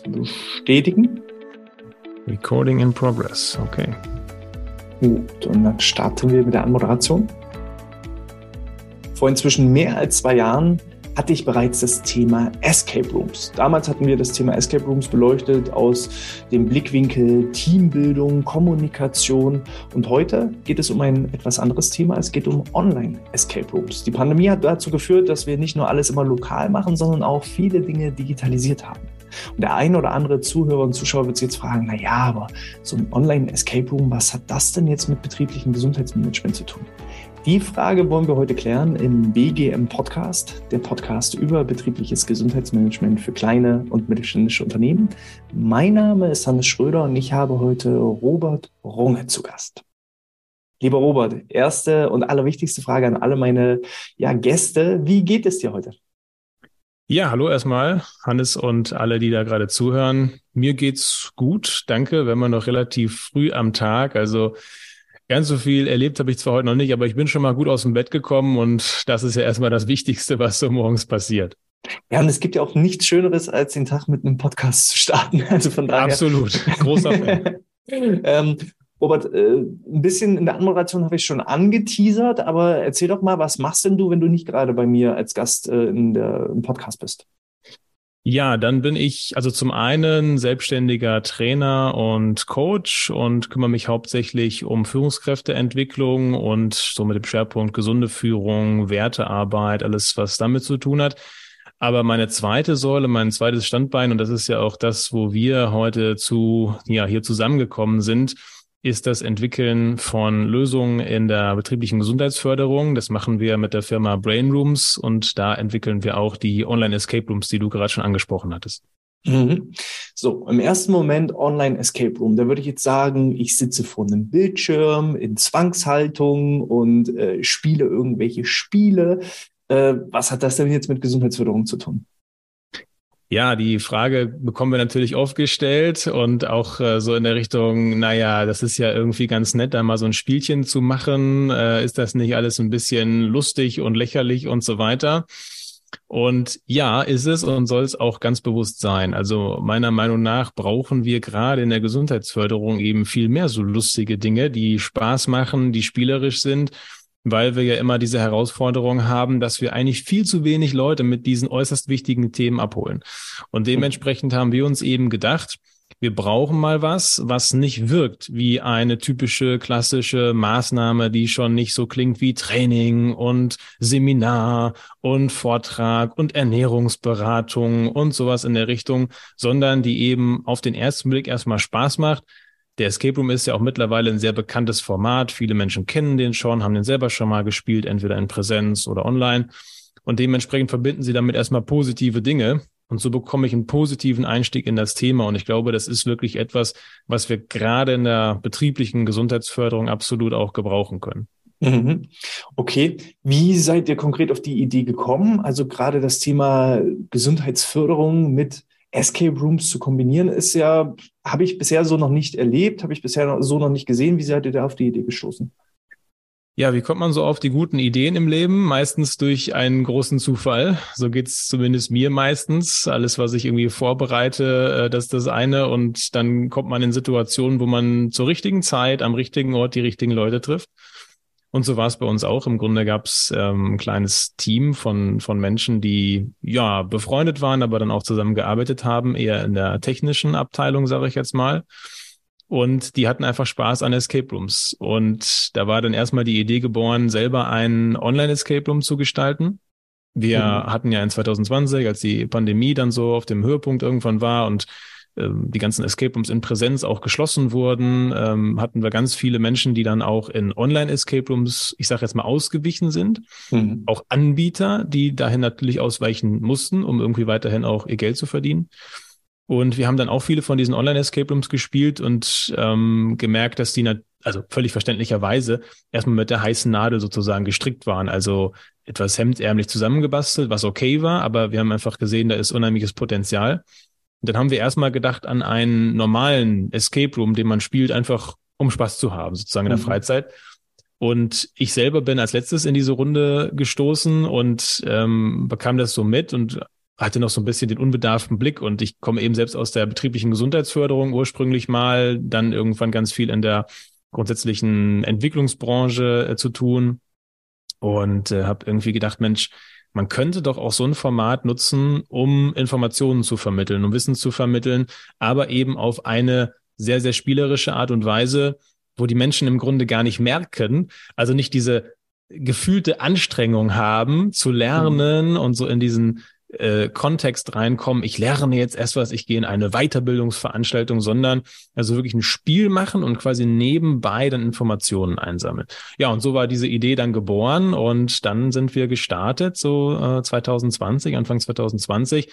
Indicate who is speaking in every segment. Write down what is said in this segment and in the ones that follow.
Speaker 1: bestätigen.
Speaker 2: Recording in progress, okay.
Speaker 1: Gut, und dann starten wir mit der Anmoderation. Vor inzwischen mehr als zwei Jahren hatte ich bereits das Thema Escape Rooms. Damals hatten wir das Thema Escape Rooms beleuchtet aus dem Blickwinkel Teambildung, Kommunikation und heute geht es um ein etwas anderes Thema. Es geht um Online Escape Rooms. Die Pandemie hat dazu geführt, dass wir nicht nur alles immer lokal machen, sondern auch viele Dinge digitalisiert haben. Und der ein oder andere Zuhörer und Zuschauer wird sich jetzt fragen, na ja, aber so ein Online Escape Room, was hat das denn jetzt mit betrieblichem Gesundheitsmanagement zu tun? Die Frage wollen wir heute klären im BGM Podcast, der Podcast über betriebliches Gesundheitsmanagement für kleine und mittelständische Unternehmen. Mein Name ist Hannes Schröder und ich habe heute Robert Runge zu Gast. Lieber Robert, erste und allerwichtigste Frage an alle meine ja, Gäste. Wie geht es dir heute?
Speaker 2: Ja, hallo erstmal, Hannes und alle, die da gerade zuhören. Mir geht's gut, danke. Wenn man noch relativ früh am Tag, also Ganz so viel erlebt habe ich zwar heute noch nicht, aber ich bin schon mal gut aus dem Bett gekommen und das ist ja erstmal das Wichtigste, was so morgens passiert.
Speaker 1: Ja, und es gibt ja auch nichts Schöneres, als den Tag mit einem Podcast zu starten. Also von daher.
Speaker 2: Absolut. Großer Fan.
Speaker 1: ähm, Robert, äh, ein bisschen in der Anmoderation habe ich schon angeteasert, aber erzähl doch mal, was machst denn du, wenn du nicht gerade bei mir als Gast äh, in der, im Podcast bist?
Speaker 2: Ja, dann bin ich also zum einen selbstständiger Trainer und Coach und kümmere mich hauptsächlich um Führungskräfteentwicklung und so mit dem Schwerpunkt gesunde Führung, Wertearbeit, alles, was damit zu tun hat. Aber meine zweite Säule, mein zweites Standbein, und das ist ja auch das, wo wir heute zu, ja, hier zusammengekommen sind, ist das Entwickeln von Lösungen in der betrieblichen Gesundheitsförderung. Das machen wir mit der Firma Brain Rooms und da entwickeln wir auch die Online Escape Rooms, die du gerade schon angesprochen hattest.
Speaker 1: Mhm. So, im ersten Moment Online Escape Room. Da würde ich jetzt sagen, ich sitze vor einem Bildschirm in Zwangshaltung und äh, spiele irgendwelche Spiele. Äh, was hat das denn jetzt mit Gesundheitsförderung zu tun?
Speaker 2: Ja, die Frage bekommen wir natürlich oft gestellt und auch äh, so in der Richtung, naja, das ist ja irgendwie ganz nett, da mal so ein Spielchen zu machen. Äh, ist das nicht alles ein bisschen lustig und lächerlich und so weiter? Und ja, ist es und soll es auch ganz bewusst sein. Also meiner Meinung nach brauchen wir gerade in der Gesundheitsförderung eben viel mehr so lustige Dinge, die Spaß machen, die spielerisch sind weil wir ja immer diese Herausforderung haben, dass wir eigentlich viel zu wenig Leute mit diesen äußerst wichtigen Themen abholen. Und dementsprechend haben wir uns eben gedacht, wir brauchen mal was, was nicht wirkt wie eine typische klassische Maßnahme, die schon nicht so klingt wie Training und Seminar und Vortrag und Ernährungsberatung und sowas in der Richtung, sondern die eben auf den ersten Blick erstmal Spaß macht, der Escape Room ist ja auch mittlerweile ein sehr bekanntes Format. Viele Menschen kennen den schon, haben den selber schon mal gespielt, entweder in Präsenz oder online. Und dementsprechend verbinden sie damit erstmal positive Dinge. Und so bekomme ich einen positiven Einstieg in das Thema. Und ich glaube, das ist wirklich etwas, was wir gerade in der betrieblichen Gesundheitsförderung absolut auch gebrauchen können.
Speaker 1: Mhm. Okay, wie seid ihr konkret auf die Idee gekommen? Also gerade das Thema Gesundheitsförderung mit Escape Rooms zu kombinieren, ist ja, habe ich bisher so noch nicht erlebt, habe ich bisher so noch nicht gesehen. Wie seid ihr da auf die Idee gestoßen?
Speaker 2: Ja, wie kommt man so auf die guten Ideen im Leben? Meistens durch einen großen Zufall. So geht's zumindest mir meistens. Alles, was ich irgendwie vorbereite, äh, das ist das eine. Und dann kommt man in Situationen, wo man zur richtigen Zeit am richtigen Ort die richtigen Leute trifft. Und so war es bei uns auch. Im Grunde gab es ähm, ein kleines Team von, von Menschen, die ja befreundet waren, aber dann auch zusammengearbeitet haben, eher in der technischen Abteilung, sage ich jetzt mal. Und die hatten einfach Spaß an Escape Rooms. Und da war dann erstmal die Idee geboren, selber einen Online-Escape Room zu gestalten. Wir mhm. hatten ja in 2020, als die Pandemie dann so auf dem Höhepunkt irgendwann war und die ganzen Escape Rooms in Präsenz auch geschlossen wurden, ähm, hatten wir ganz viele Menschen, die dann auch in Online-Escape Rooms, ich sage jetzt mal, ausgewichen sind. Mhm. Auch Anbieter, die dahin natürlich ausweichen mussten, um irgendwie weiterhin auch ihr Geld zu verdienen. Und wir haben dann auch viele von diesen Online-Escape Rooms gespielt und ähm, gemerkt, dass die, also völlig verständlicherweise, erstmal mit der heißen Nadel sozusagen gestrickt waren. Also etwas hemdärmlich zusammengebastelt, was okay war, aber wir haben einfach gesehen, da ist unheimliches Potenzial. Und dann haben wir erstmal gedacht an einen normalen Escape Room, den man spielt, einfach um Spaß zu haben, sozusagen in der mhm. Freizeit. Und ich selber bin als letztes in diese Runde gestoßen und ähm, bekam das so mit und hatte noch so ein bisschen den unbedarften Blick und ich komme eben selbst aus der betrieblichen Gesundheitsförderung ursprünglich mal, dann irgendwann ganz viel in der grundsätzlichen Entwicklungsbranche äh, zu tun und äh, habe irgendwie gedacht, Mensch, man könnte doch auch so ein Format nutzen, um Informationen zu vermitteln, um Wissen zu vermitteln, aber eben auf eine sehr, sehr spielerische Art und Weise, wo die Menschen im Grunde gar nicht merken, also nicht diese gefühlte Anstrengung haben zu lernen mhm. und so in diesen äh, Kontext reinkommen, ich lerne jetzt erst was, ich gehe in eine Weiterbildungsveranstaltung, sondern also wirklich ein Spiel machen und quasi nebenbei dann Informationen einsammeln. Ja, und so war diese Idee dann geboren und dann sind wir gestartet, so äh, 2020, Anfang 2020.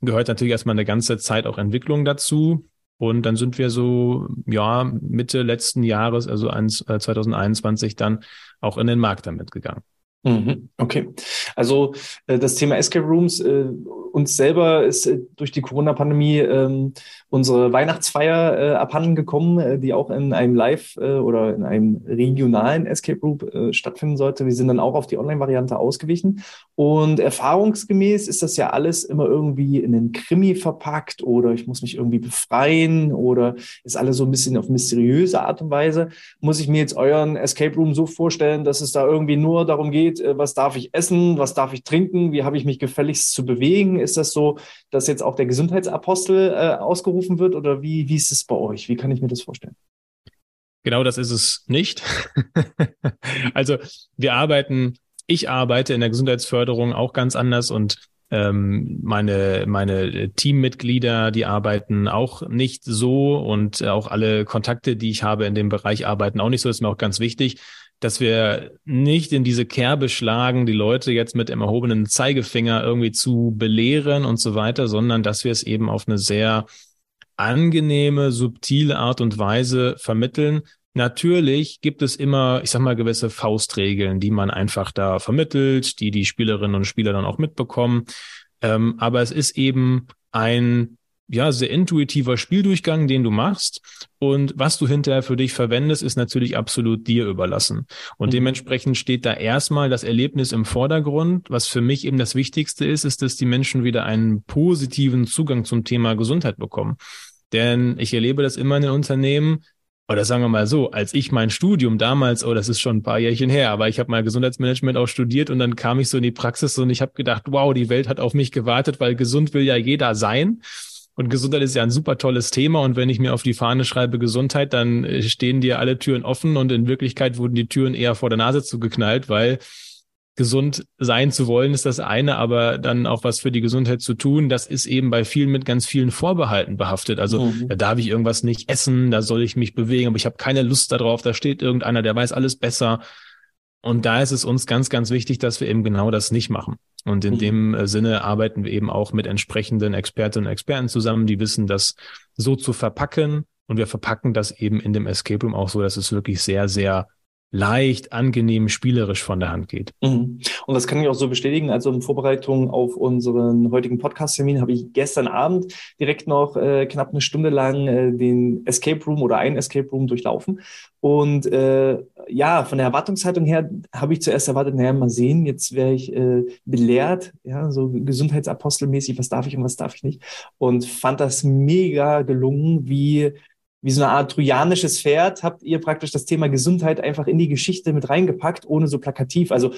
Speaker 2: Gehört natürlich erstmal eine ganze Zeit auch Entwicklung dazu. Und dann sind wir so, ja, Mitte letzten Jahres, also 2021, äh, dann auch in den Markt damit gegangen.
Speaker 1: Mhm, okay. Also äh, das Thema Escape Rooms, äh, uns selber ist äh, durch die Corona-Pandemie ähm, unsere Weihnachtsfeier abhanden gekommen, die auch in einem Live- oder in einem regionalen Escape Room stattfinden sollte. Wir sind dann auch auf die Online-Variante ausgewichen. Und erfahrungsgemäß ist das ja alles immer irgendwie in den Krimi verpackt oder ich muss mich irgendwie befreien oder ist alles so ein bisschen auf mysteriöse Art und Weise. Muss ich mir jetzt euren Escape Room so vorstellen, dass es da irgendwie nur darum geht, geht, äh, was darf ich essen, was darf ich trinken, wie habe ich mich gefälligst zu bewegen? Ist das so, dass jetzt auch der Gesundheitsapostel äh, ausgerufen wird oder wie, wie ist es bei euch? Wie kann ich mir das vorstellen?
Speaker 2: Genau das ist es nicht. also wir arbeiten, ich arbeite in der Gesundheitsförderung auch ganz anders und ähm, meine, meine Teammitglieder, die arbeiten auch nicht so und auch alle Kontakte, die ich habe in dem Bereich, arbeiten auch nicht so. Das ist mir auch ganz wichtig dass wir nicht in diese Kerbe schlagen, die Leute jetzt mit dem erhobenen Zeigefinger irgendwie zu belehren und so weiter, sondern dass wir es eben auf eine sehr angenehme, subtile Art und Weise vermitteln. Natürlich gibt es immer, ich sag mal, gewisse Faustregeln, die man einfach da vermittelt, die die Spielerinnen und Spieler dann auch mitbekommen. Ähm, aber es ist eben ein ja, sehr intuitiver Spieldurchgang, den du machst. Und was du hinterher für dich verwendest, ist natürlich absolut dir überlassen. Und mhm. dementsprechend steht da erstmal das Erlebnis im Vordergrund. Was für mich eben das Wichtigste ist, ist, dass die Menschen wieder einen positiven Zugang zum Thema Gesundheit bekommen. Denn ich erlebe das immer in den Unternehmen, oder sagen wir mal so, als ich mein Studium damals, oh, das ist schon ein paar Jährchen her, aber ich habe mal Gesundheitsmanagement auch studiert und dann kam ich so in die Praxis und ich habe gedacht, wow, die Welt hat auf mich gewartet, weil gesund will ja jeder sein. Und Gesundheit ist ja ein super tolles Thema. Und wenn ich mir auf die Fahne schreibe Gesundheit, dann äh, stehen dir alle Türen offen. Und in Wirklichkeit wurden die Türen eher vor der Nase zugeknallt, weil gesund sein zu wollen ist das eine, aber dann auch was für die Gesundheit zu tun, das ist eben bei vielen mit ganz vielen Vorbehalten behaftet. Also mhm. da darf ich irgendwas nicht essen, da soll ich mich bewegen, aber ich habe keine Lust darauf, da steht irgendeiner, der weiß alles besser. Und da ist es uns ganz, ganz wichtig, dass wir eben genau das nicht machen. Und in mhm. dem äh, Sinne arbeiten wir eben auch mit entsprechenden Expertinnen und Experten zusammen, die wissen, das so zu verpacken. Und wir verpacken das eben in dem Escape Room auch so, dass es wirklich sehr, sehr leicht, angenehm, spielerisch von der Hand geht.
Speaker 1: Mhm. Und das kann ich auch so bestätigen. Also in Vorbereitung auf unseren heutigen Podcast-Termin habe ich gestern Abend direkt noch äh, knapp eine Stunde lang äh, den Escape Room oder ein Escape Room durchlaufen. Und äh, ja, von der Erwartungshaltung her habe ich zuerst erwartet, naja, mal sehen, jetzt wäre ich äh, belehrt, ja, so Gesundheitsapostelmäßig, was darf ich und was darf ich nicht. Und fand das mega gelungen, wie wie so eine Art trojanisches Pferd habt ihr praktisch das Thema Gesundheit einfach in die Geschichte mit reingepackt, ohne so plakativ. Also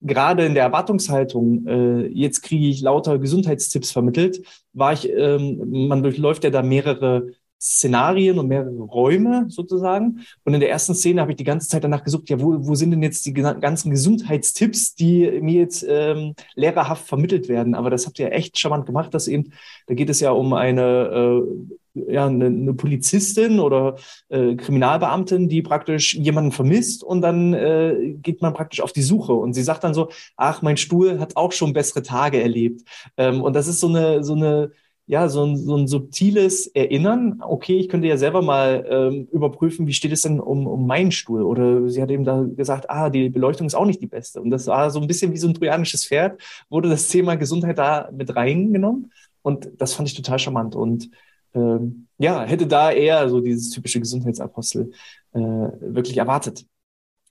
Speaker 1: gerade in der Erwartungshaltung, äh, jetzt kriege ich lauter Gesundheitstipps vermittelt, war ich, ähm, man durchläuft ja da mehrere Szenarien und mehrere Räume sozusagen. Und in der ersten Szene habe ich die ganze Zeit danach gesucht, ja, wo, wo sind denn jetzt die ganzen Gesundheitstipps, die mir jetzt ähm, lehrerhaft vermittelt werden? Aber das habt ihr echt charmant gemacht, dass eben, da geht es ja um eine äh, ja, eine, eine Polizistin oder äh, Kriminalbeamtin, die praktisch jemanden vermisst und dann äh, geht man praktisch auf die Suche und sie sagt dann so, ach, mein Stuhl hat auch schon bessere Tage erlebt. Ähm, und das ist so eine, so eine, ja, so ein, so ein subtiles Erinnern. Okay, ich könnte ja selber mal ähm, überprüfen, wie steht es denn um, um meinen Stuhl? Oder sie hat eben da gesagt, ah, die Beleuchtung ist auch nicht die beste. Und das war so ein bisschen wie so ein trojanisches Pferd, wurde das Thema Gesundheit da mit reingenommen. Und das fand ich total charmant. Und ähm, ja, hätte da eher so dieses typische Gesundheitsapostel äh, wirklich erwartet.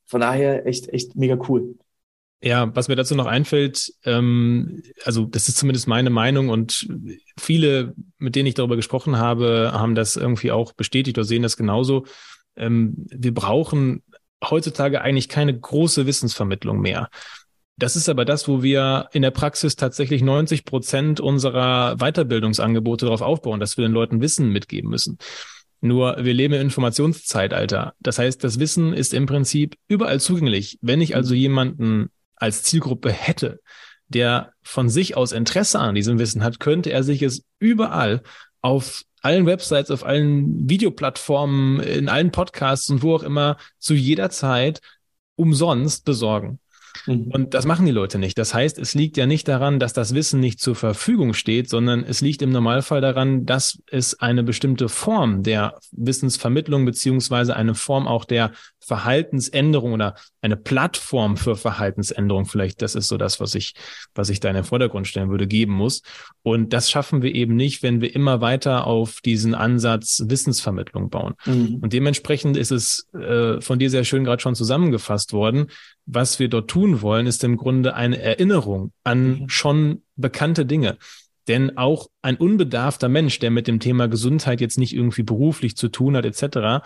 Speaker 1: Von daher echt, echt mega cool.
Speaker 2: Ja, was mir dazu noch einfällt, ähm, also das ist zumindest meine Meinung und viele, mit denen ich darüber gesprochen habe, haben das irgendwie auch bestätigt oder sehen das genauso. Ähm, wir brauchen heutzutage eigentlich keine große Wissensvermittlung mehr. Das ist aber das, wo wir in der Praxis tatsächlich 90 Prozent unserer Weiterbildungsangebote darauf aufbauen, dass wir den Leuten Wissen mitgeben müssen. Nur wir leben im Informationszeitalter. Das heißt, das Wissen ist im Prinzip überall zugänglich. Wenn ich also jemanden als Zielgruppe hätte, der von sich aus Interesse an diesem Wissen hat, könnte er sich es überall auf allen Websites, auf allen Videoplattformen, in allen Podcasts und wo auch immer zu jeder Zeit umsonst besorgen. Mhm. Und das machen die Leute nicht. Das heißt, es liegt ja nicht daran, dass das Wissen nicht zur Verfügung steht, sondern es liegt im Normalfall daran, dass es eine bestimmte Form der Wissensvermittlung beziehungsweise eine Form auch der Verhaltensänderung oder eine Plattform für Verhaltensänderung, vielleicht das ist so das, was ich, was ich da in den Vordergrund stellen würde, geben muss. Und das schaffen wir eben nicht, wenn wir immer weiter auf diesen Ansatz Wissensvermittlung bauen. Mhm. Und dementsprechend ist es äh, von dir sehr schön gerade schon zusammengefasst worden. Was wir dort tun wollen, ist im Grunde eine Erinnerung an mhm. schon bekannte Dinge. Denn auch ein unbedarfter Mensch, der mit dem Thema Gesundheit jetzt nicht irgendwie beruflich zu tun hat, etc.,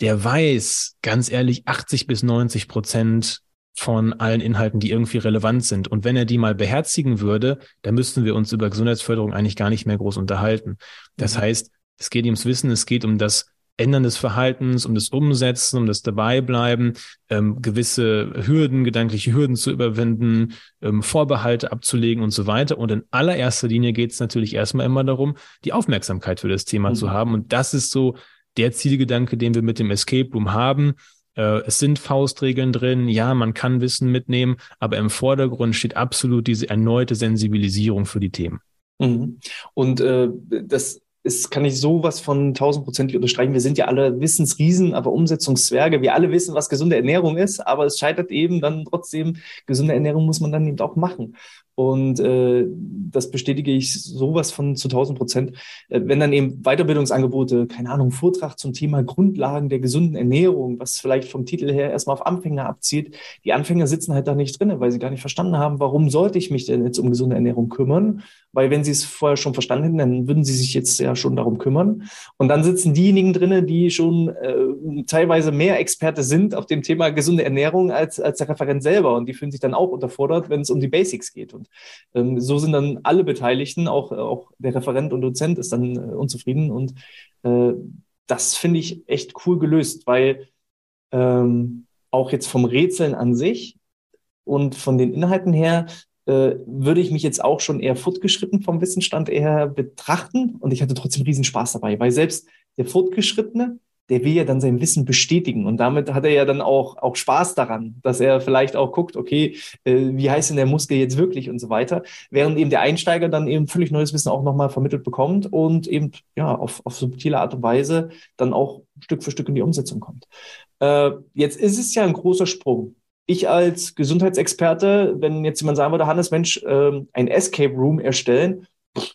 Speaker 2: der weiß, ganz ehrlich, 80 bis 90 Prozent von allen Inhalten, die irgendwie relevant sind. Und wenn er die mal beherzigen würde, dann müssten wir uns über Gesundheitsförderung eigentlich gar nicht mehr groß unterhalten. Das mhm. heißt, es geht ums Wissen, es geht um das Ändern des Verhaltens, um das Umsetzen, um das Dabeibleiben, ähm, gewisse Hürden, gedankliche Hürden zu überwinden, ähm, Vorbehalte abzulegen und so weiter. Und in allererster Linie geht es natürlich erstmal immer darum, die Aufmerksamkeit für das Thema mhm. zu haben. Und das ist so der Zielgedanke, den wir mit dem Escape Room haben. Äh, es sind Faustregeln drin, ja, man kann Wissen mitnehmen, aber im Vordergrund steht absolut diese erneute Sensibilisierung für die Themen.
Speaker 1: Mhm. Und äh, das ist, kann ich sowas von tausendprozentig unterstreichen. Wir sind ja alle Wissensriesen, aber Umsetzungszwerge. Wir alle wissen, was gesunde Ernährung ist, aber es scheitert eben dann trotzdem, gesunde Ernährung muss man dann eben auch machen. Und äh, das bestätige ich sowas von zu 1000 Prozent. Äh, wenn dann eben Weiterbildungsangebote, keine Ahnung, Vortrag zum Thema Grundlagen der gesunden Ernährung, was vielleicht vom Titel her erstmal auf Anfänger abzielt, die Anfänger sitzen halt da nicht drin, weil sie gar nicht verstanden haben, warum sollte ich mich denn jetzt um gesunde Ernährung kümmern? Weil wenn sie es vorher schon verstanden hätten, dann würden sie sich jetzt ja schon darum kümmern. Und dann sitzen diejenigen drinnen, die schon äh, teilweise mehr Experte sind auf dem Thema gesunde Ernährung als, als der Referent selber. Und die fühlen sich dann auch unterfordert, wenn es um die Basics geht. Und ähm, so sind dann alle Beteiligten, auch, auch der Referent und Dozent ist dann äh, unzufrieden. Und äh, das finde ich echt cool gelöst, weil ähm, auch jetzt vom Rätseln an sich und von den Inhalten her äh, würde ich mich jetzt auch schon eher fortgeschritten vom Wissensstand eher betrachten. Und ich hatte trotzdem riesen Spaß dabei, weil selbst der Fortgeschrittene, der will ja dann sein Wissen bestätigen. Und damit hat er ja dann auch, auch Spaß daran, dass er vielleicht auch guckt, okay, äh, wie heißt denn der Muskel jetzt wirklich und so weiter. Während eben der Einsteiger dann eben völlig neues Wissen auch nochmal vermittelt bekommt und eben ja auf, auf subtile Art und Weise dann auch Stück für Stück in die Umsetzung kommt. Äh, jetzt ist es ja ein großer Sprung. Ich als Gesundheitsexperte, wenn jetzt jemand sagen würde, Hannes, Mensch, äh, ein Escape Room erstellen,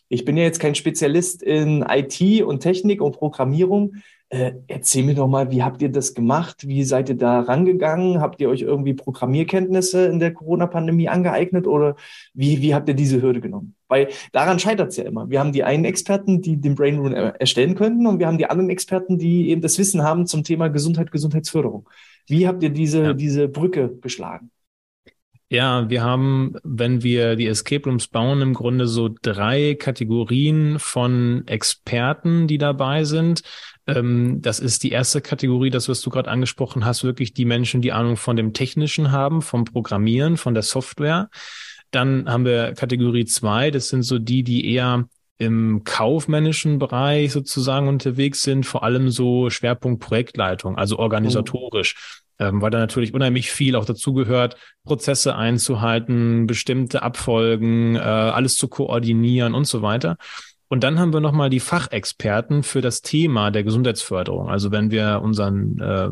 Speaker 1: ich bin ja jetzt kein Spezialist in IT und Technik und Programmierung. Äh, erzähl mir doch mal, wie habt ihr das gemacht? Wie seid ihr da rangegangen? Habt ihr euch irgendwie Programmierkenntnisse in der Corona-Pandemie angeeignet oder wie, wie habt ihr diese Hürde genommen? Weil daran scheitert es ja immer. Wir haben die einen Experten, die den Brain Room erstellen könnten und wir haben die anderen Experten, die eben das Wissen haben zum Thema Gesundheit, Gesundheitsförderung. Wie habt ihr diese, ja. diese Brücke geschlagen?
Speaker 2: Ja, wir haben, wenn wir die Escape Rooms bauen, im Grunde so drei Kategorien von Experten, die dabei sind. Ähm, das ist die erste Kategorie, das, was du gerade angesprochen hast, wirklich die Menschen, die Ahnung von dem Technischen haben, vom Programmieren, von der Software. Dann haben wir Kategorie zwei, das sind so die, die eher im kaufmännischen Bereich sozusagen unterwegs sind, vor allem so Schwerpunkt Projektleitung, also organisatorisch. Mhm ähm, weil da natürlich unheimlich viel auch dazu gehört, Prozesse einzuhalten, bestimmte Abfolgen, äh, alles zu koordinieren und so weiter. Und dann haben wir nochmal die Fachexperten für das Thema der Gesundheitsförderung. Also wenn wir unseren äh,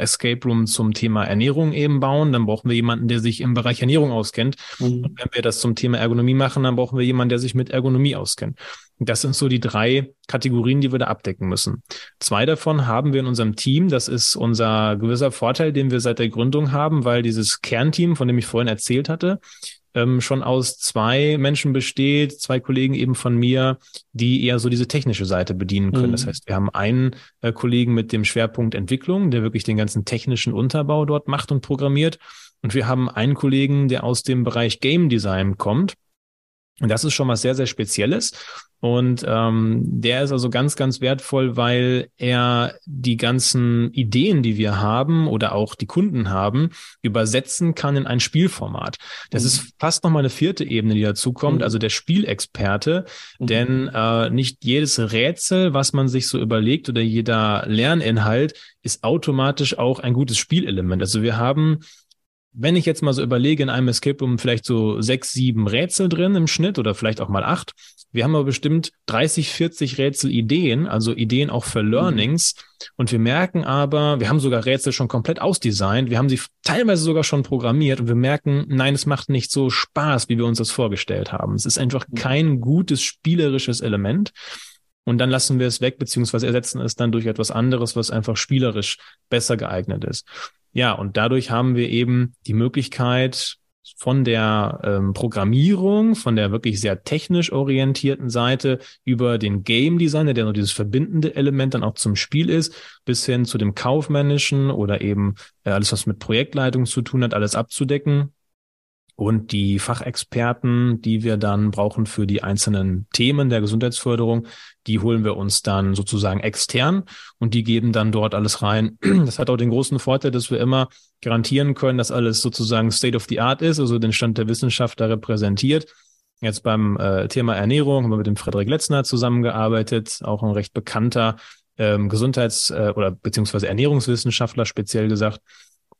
Speaker 2: Escape Room zum Thema Ernährung eben bauen, dann brauchen wir jemanden, der sich im Bereich Ernährung auskennt. Mhm. Und wenn wir das zum Thema Ergonomie machen, dann brauchen wir jemanden, der sich mit Ergonomie auskennt. Das sind so die drei Kategorien, die wir da abdecken müssen. Zwei davon haben wir in unserem Team. Das ist unser gewisser Vorteil, den wir seit der Gründung haben, weil dieses Kernteam, von dem ich vorhin erzählt hatte, ähm, schon aus zwei Menschen besteht, zwei Kollegen eben von mir, die eher so diese technische Seite bedienen können. Mhm. Das heißt, wir haben einen äh, Kollegen mit dem Schwerpunkt Entwicklung, der wirklich den ganzen technischen Unterbau dort macht und programmiert. Und wir haben einen Kollegen, der aus dem Bereich Game Design kommt. Und das ist schon was sehr, sehr Spezielles. Und ähm, der ist also ganz, ganz wertvoll, weil er die ganzen Ideen, die wir haben oder auch die Kunden haben, übersetzen kann in ein Spielformat. Das mhm. ist fast nochmal eine vierte Ebene, die dazukommt, mhm. also der Spielexperte. Mhm. Denn äh, nicht jedes Rätsel, was man sich so überlegt oder jeder Lerninhalt ist automatisch auch ein gutes Spielelement. Also wir haben wenn ich jetzt mal so überlege, in einem Escape Room vielleicht so sechs, sieben Rätsel drin im Schnitt oder vielleicht auch mal acht. Wir haben aber bestimmt 30, 40 Rätselideen, also Ideen auch für Learnings. Mhm. Und wir merken aber, wir haben sogar Rätsel schon komplett ausdesignt. Wir haben sie teilweise sogar schon programmiert und wir merken, nein, es macht nicht so Spaß, wie wir uns das vorgestellt haben. Es ist einfach mhm. kein gutes spielerisches Element. Und dann lassen wir es weg, beziehungsweise ersetzen es dann durch etwas anderes, was einfach spielerisch besser geeignet ist. Ja, und dadurch haben wir eben die Möglichkeit, von der ähm, Programmierung, von der wirklich sehr technisch orientierten Seite über den Game Designer, der nur dieses verbindende Element dann auch zum Spiel ist, bis hin zu dem kaufmännischen oder eben äh, alles, was mit Projektleitung zu tun hat, alles abzudecken. Und die Fachexperten, die wir dann brauchen für die einzelnen Themen der Gesundheitsförderung, die holen wir uns dann sozusagen extern und die geben dann dort alles rein. Das hat auch den großen Vorteil, dass wir immer garantieren können, dass alles sozusagen State of the Art ist, also den Stand der Wissenschaft da repräsentiert. Jetzt beim äh, Thema Ernährung haben wir mit dem Frederik Letzner zusammengearbeitet, auch ein recht bekannter ähm, Gesundheits- äh, oder beziehungsweise Ernährungswissenschaftler speziell gesagt.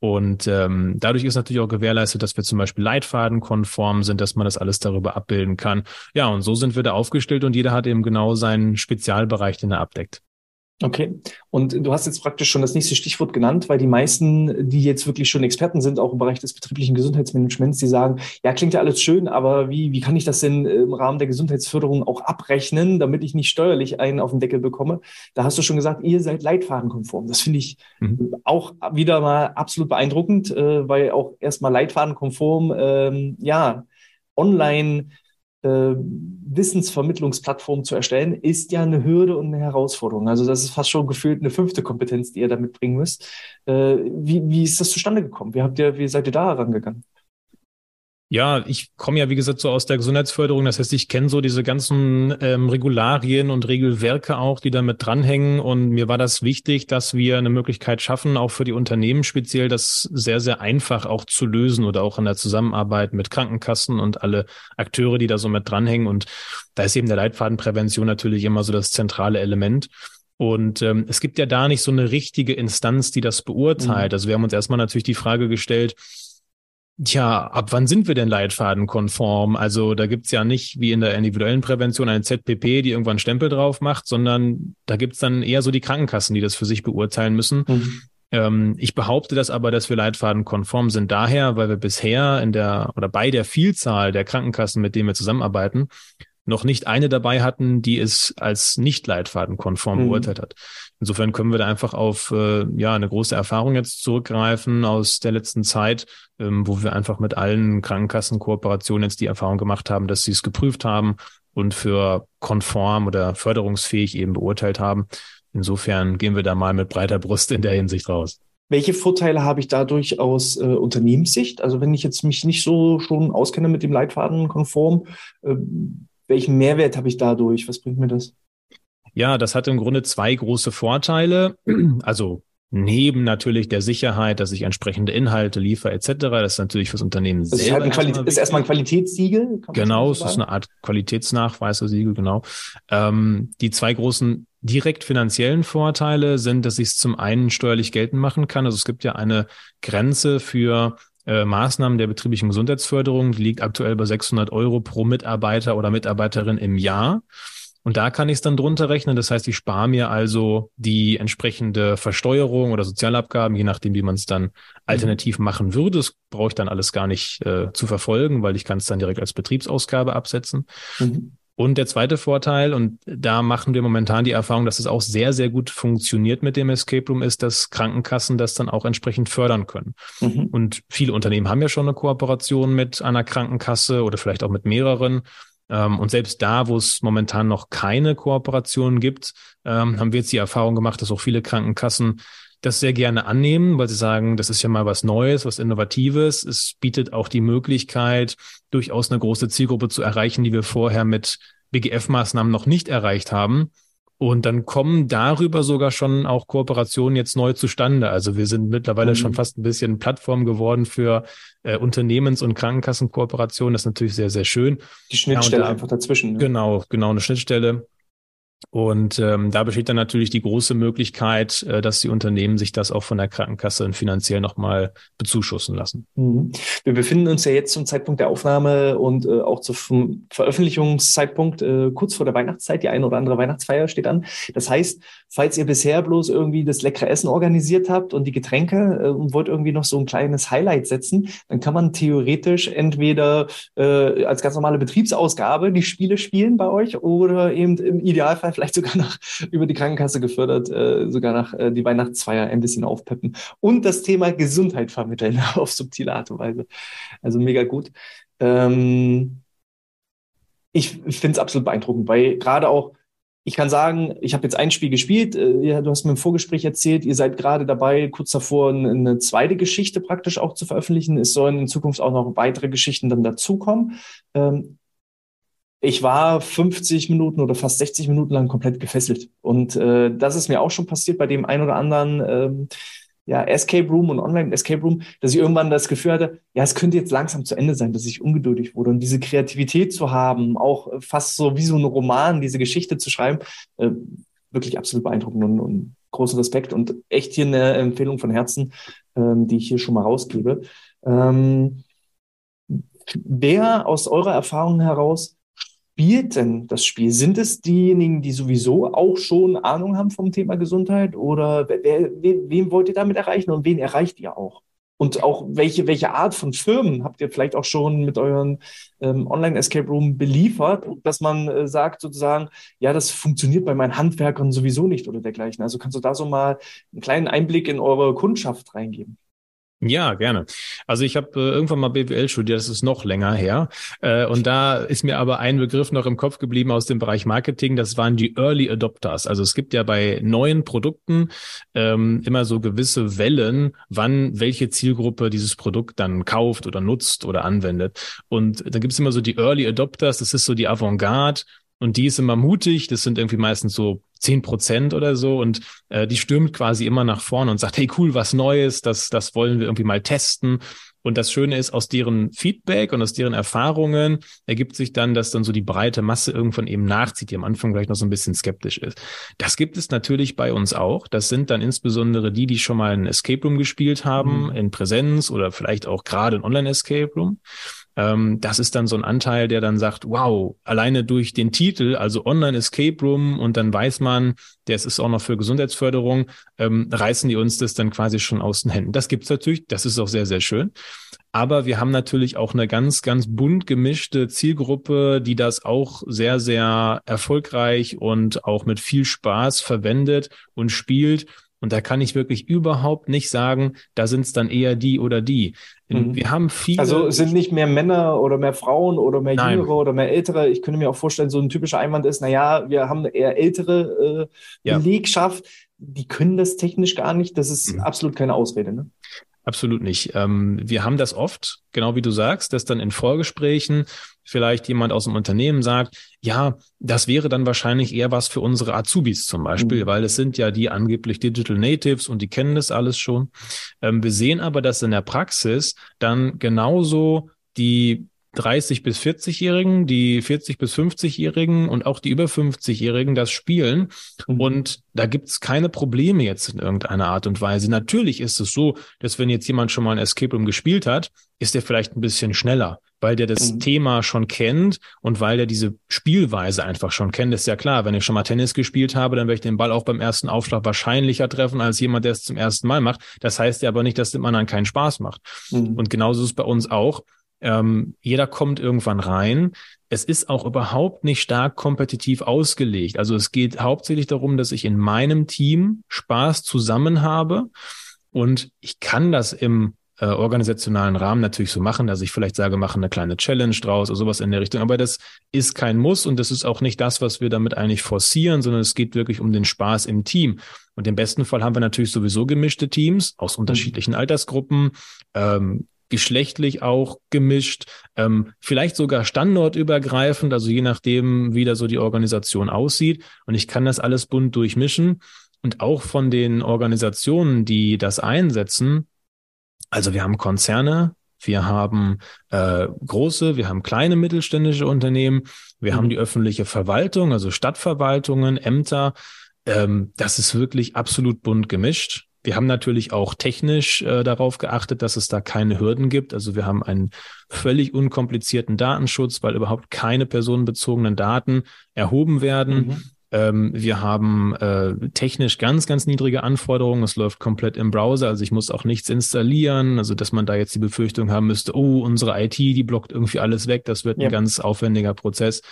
Speaker 2: Und ähm, dadurch ist natürlich auch gewährleistet, dass wir zum Beispiel leitfadenkonform sind, dass man das alles darüber abbilden kann. Ja, und so sind wir da aufgestellt und jeder hat eben genau seinen Spezialbereich, den er abdeckt.
Speaker 1: Okay. Und du hast jetzt praktisch schon das nächste Stichwort genannt, weil die meisten, die jetzt wirklich schon Experten sind, auch im Bereich des betrieblichen Gesundheitsmanagements, die sagen, ja, klingt ja alles schön, aber wie, wie kann ich das denn im Rahmen der Gesundheitsförderung auch abrechnen, damit ich nicht steuerlich einen auf den Deckel bekomme? Da hast du schon gesagt, ihr seid leitfadenkonform. Das finde ich mhm. auch wieder mal absolut beeindruckend, äh, weil auch erstmal leitfadenkonform, ähm, ja, online äh, Wissensvermittlungsplattform zu erstellen, ist ja eine Hürde und eine Herausforderung. Also das ist fast schon gefühlt eine fünfte Kompetenz, die ihr damit bringen müsst. Äh, wie, wie ist das zustande gekommen? Wie habt ihr, wie seid ihr da herangegangen?
Speaker 2: Ja, ich komme ja, wie gesagt, so aus der Gesundheitsförderung. Das heißt, ich kenne so diese ganzen ähm, Regularien und Regelwerke auch, die damit dranhängen. Und mir war das wichtig, dass wir eine Möglichkeit schaffen, auch für die Unternehmen speziell, das sehr, sehr einfach auch zu lösen oder auch in der Zusammenarbeit mit Krankenkassen und alle Akteure, die da so mit dranhängen. Und da ist eben der Leitfadenprävention natürlich immer so das zentrale Element. Und ähm, es gibt ja da nicht so eine richtige Instanz, die das beurteilt. Mhm. Also wir haben uns erstmal natürlich die Frage gestellt, Tja, ab wann sind wir denn leitfadenkonform? Also da gibt's ja nicht wie in der individuellen Prävention eine ZPP, die irgendwann Stempel drauf macht, sondern da gibt's dann eher so die Krankenkassen, die das für sich beurteilen müssen. Mhm. Ähm, ich behaupte das aber, dass wir leitfadenkonform sind daher, weil wir bisher in der oder bei der Vielzahl der Krankenkassen, mit denen wir zusammenarbeiten, noch nicht eine dabei hatten, die es als nicht leitfadenkonform mhm. beurteilt hat. Insofern können wir da einfach auf äh, ja eine große Erfahrung jetzt zurückgreifen aus der letzten Zeit, ähm, wo wir einfach mit allen Krankenkassenkooperationen jetzt die Erfahrung gemacht haben, dass sie es geprüft haben und für konform oder förderungsfähig eben beurteilt haben. Insofern gehen wir da mal mit breiter Brust in der Hinsicht raus.
Speaker 1: Welche Vorteile habe ich dadurch aus äh, Unternehmenssicht? Also wenn ich jetzt mich nicht so schon auskenne mit dem Leitfaden konform, äh, welchen Mehrwert habe ich dadurch? Was bringt mir das?
Speaker 2: Ja, das hat im Grunde zwei große Vorteile. Also neben natürlich der Sicherheit, dass ich entsprechende Inhalte liefere etc. Das ist natürlich fürs Unternehmen
Speaker 1: das ist, halt ist erstmal ein Qualitätssiegel.
Speaker 2: Genau, es ist eine Art Qualitätsnachweiser-Siegel, genau. Ähm, die zwei großen direkt finanziellen Vorteile sind, dass ich es zum einen steuerlich geltend machen kann. Also es gibt ja eine Grenze für äh, Maßnahmen der betrieblichen Gesundheitsförderung, die liegt aktuell bei 600 Euro pro Mitarbeiter oder Mitarbeiterin im Jahr. Und da kann ich es dann drunter rechnen. Das heißt, ich spare mir also die entsprechende Versteuerung oder Sozialabgaben, je nachdem, wie man es dann alternativ machen würde. Das brauche ich dann alles gar nicht äh, zu verfolgen, weil ich kann es dann direkt als Betriebsausgabe absetzen. Mhm. Und der zweite Vorteil, und da machen wir momentan die Erfahrung, dass es auch sehr, sehr gut funktioniert mit dem Escape Room, ist, dass Krankenkassen das dann auch entsprechend fördern können. Mhm. Und viele Unternehmen haben ja schon eine Kooperation mit einer Krankenkasse oder vielleicht auch mit mehreren. Ähm, und selbst da, wo es momentan noch keine Kooperation gibt, ähm, haben wir jetzt die Erfahrung gemacht, dass auch viele Krankenkassen das sehr gerne annehmen, weil sie sagen, das ist ja mal was Neues, was Innovatives. Es bietet auch die Möglichkeit, durchaus eine große Zielgruppe zu erreichen, die wir vorher mit BGF-Maßnahmen noch nicht erreicht haben. Und dann kommen darüber sogar schon auch Kooperationen jetzt neu zustande. Also wir sind mittlerweile mhm. schon fast ein bisschen Plattform geworden für äh, Unternehmens- und Krankenkassenkooperationen. Das ist natürlich sehr, sehr schön.
Speaker 1: Die Schnittstelle ja, da, einfach dazwischen.
Speaker 2: Ne? Genau, genau, eine Schnittstelle. Und ähm, da besteht dann natürlich die große Möglichkeit, äh, dass die Unternehmen sich das auch von der Krankenkasse finanziell nochmal bezuschussen lassen.
Speaker 1: Mhm. Wir befinden uns ja jetzt zum Zeitpunkt der Aufnahme und äh, auch zum Veröffentlichungszeitpunkt äh, kurz vor der Weihnachtszeit. Die eine oder andere Weihnachtsfeier steht an. Das heißt, falls ihr bisher bloß irgendwie das leckere Essen organisiert habt und die Getränke äh, und wollt irgendwie noch so ein kleines Highlight setzen, dann kann man theoretisch entweder äh, als ganz normale Betriebsausgabe die Spiele spielen bei euch oder eben im Idealfall vielleicht sogar noch über die Krankenkasse gefördert, äh, sogar nach äh, die Weihnachtsfeier ein bisschen aufpeppen und das Thema Gesundheit vermitteln auf subtile Art und Weise. Also mega gut. Ähm, ich finde es absolut beeindruckend, weil gerade auch ich kann sagen, ich habe jetzt ein Spiel gespielt. Äh, du hast mir im Vorgespräch erzählt, ihr seid gerade dabei, kurz davor eine zweite Geschichte praktisch auch zu veröffentlichen. Es sollen in Zukunft auch noch weitere Geschichten dann dazukommen. Ähm, ich war 50 Minuten oder fast 60 Minuten lang komplett gefesselt. Und äh, das ist mir auch schon passiert bei dem ein oder anderen ähm, ja, Escape Room und Online Escape Room, dass ich irgendwann das Gefühl hatte, ja, es könnte jetzt langsam zu Ende sein, dass ich ungeduldig wurde. Und diese Kreativität zu haben, auch fast so wie so ein Roman, diese Geschichte zu schreiben, äh, wirklich absolut beeindruckend und, und großen Respekt und echt hier eine Empfehlung von Herzen, ähm, die ich hier schon mal rausgebe. Ähm, wer aus eurer Erfahrung heraus spielt denn das Spiel? Sind es diejenigen, die sowieso auch schon Ahnung haben vom Thema Gesundheit oder wer, wen, wen wollt ihr damit erreichen und wen erreicht ihr auch? Und auch welche, welche Art von Firmen habt ihr vielleicht auch schon mit euren ähm, Online-Escape Room beliefert, dass man äh, sagt sozusagen, ja, das funktioniert bei meinen Handwerkern sowieso nicht oder dergleichen. Also kannst du da so mal einen kleinen Einblick in eure Kundschaft reingeben?
Speaker 2: Ja, gerne. Also ich habe äh, irgendwann mal BWL studiert, das ist noch länger her. Äh, und da ist mir aber ein Begriff noch im Kopf geblieben aus dem Bereich Marketing, das waren die Early Adopters. Also es gibt ja bei neuen Produkten ähm, immer so gewisse Wellen, wann welche Zielgruppe dieses Produkt dann kauft oder nutzt oder anwendet. Und da gibt es immer so die Early Adopters, das ist so die Avantgarde und die ist immer mutig, das sind irgendwie meistens so zehn Prozent oder so und äh, die stürmt quasi immer nach vorne und sagt, hey cool, was Neues, das, das wollen wir irgendwie mal testen. Und das Schöne ist, aus deren Feedback und aus deren Erfahrungen ergibt sich dann, dass dann so die breite Masse irgendwann eben nachzieht, die am Anfang vielleicht noch so ein bisschen skeptisch ist. Das gibt es natürlich bei uns auch. Das sind dann insbesondere die, die schon mal ein Escape Room gespielt haben, mhm. in Präsenz oder vielleicht auch gerade ein Online-Escape Room. Ähm, das ist dann so ein Anteil, der dann sagt, wow, alleine durch den Titel, also Online Escape Room und dann weiß man, der ist auch noch für Gesundheitsförderung, ähm, reißen die uns das dann quasi schon aus den Händen. Das gibt's natürlich, das ist auch sehr, sehr schön. Aber wir haben natürlich auch eine ganz, ganz bunt gemischte Zielgruppe, die das auch sehr, sehr erfolgreich und auch mit viel Spaß verwendet und spielt. Und da kann ich wirklich überhaupt nicht sagen, da sind es dann eher die oder die. Mhm. Wir haben viele.
Speaker 1: Also sind nicht mehr Männer oder mehr Frauen oder mehr Nein. Jüngere oder mehr Ältere. Ich könnte mir auch vorstellen, so ein typischer Einwand ist, naja, wir haben eher ältere äh, ja. Belegschaft, die können das technisch gar nicht. Das ist mhm. absolut keine Ausrede. Ne?
Speaker 2: Absolut nicht. Ähm, wir haben das oft, genau wie du sagst, dass dann in Vorgesprächen vielleicht jemand aus dem Unternehmen sagt, ja, das wäre dann wahrscheinlich eher was für unsere Azubis zum Beispiel, mhm. weil es sind ja die angeblich Digital Natives und die kennen das alles schon. Ähm, wir sehen aber, dass in der Praxis dann genauso die 30 bis 40-Jährigen, die 40 bis 50-Jährigen und auch die über 50-Jährigen das spielen. Mhm. Und da gibt's keine Probleme jetzt in irgendeiner Art und Weise. Natürlich ist es so, dass wenn jetzt jemand schon mal ein Escape Room gespielt hat, ist er vielleicht ein bisschen schneller. Weil der das mhm. Thema schon kennt und weil der diese Spielweise einfach schon kennt. Das ist ja klar, wenn ich schon mal Tennis gespielt habe, dann werde ich den Ball auch beim ersten Aufschlag wahrscheinlicher treffen als jemand, der es zum ersten Mal macht. Das heißt ja aber nicht, dass dem anderen keinen Spaß macht. Mhm. Und genauso ist es bei uns auch. Ähm, jeder kommt irgendwann rein. Es ist auch überhaupt nicht stark kompetitiv ausgelegt. Also es geht hauptsächlich darum, dass ich in meinem Team Spaß zusammen habe. Und ich kann das im äh, organisationalen Rahmen natürlich so machen, dass ich vielleicht sage, machen eine kleine Challenge draus oder sowas in der Richtung. Aber das ist kein Muss und das ist auch nicht das, was wir damit eigentlich forcieren, sondern es geht wirklich um den Spaß im Team. Und im besten Fall haben wir natürlich sowieso gemischte Teams aus unterschiedlichen Altersgruppen, ähm, geschlechtlich auch gemischt, ähm, vielleicht sogar standortübergreifend, also je nachdem, wie da so die Organisation aussieht. Und ich kann das alles bunt durchmischen. Und auch von den Organisationen, die das einsetzen, also wir haben Konzerne, wir haben äh, große, wir haben kleine mittelständische Unternehmen, wir mhm. haben die öffentliche Verwaltung, also Stadtverwaltungen, Ämter. Ähm, das ist wirklich absolut bunt gemischt. Wir haben natürlich auch technisch äh, darauf geachtet, dass es da keine Hürden gibt. Also wir haben einen völlig unkomplizierten Datenschutz, weil überhaupt keine personenbezogenen Daten erhoben werden. Mhm. Ähm, wir haben äh, technisch ganz, ganz niedrige Anforderungen. Es läuft komplett im Browser, also ich muss auch nichts installieren. Also, dass man da jetzt die Befürchtung haben müsste, oh, unsere IT, die blockt irgendwie alles weg. Das wird ja. ein ganz aufwendiger Prozess.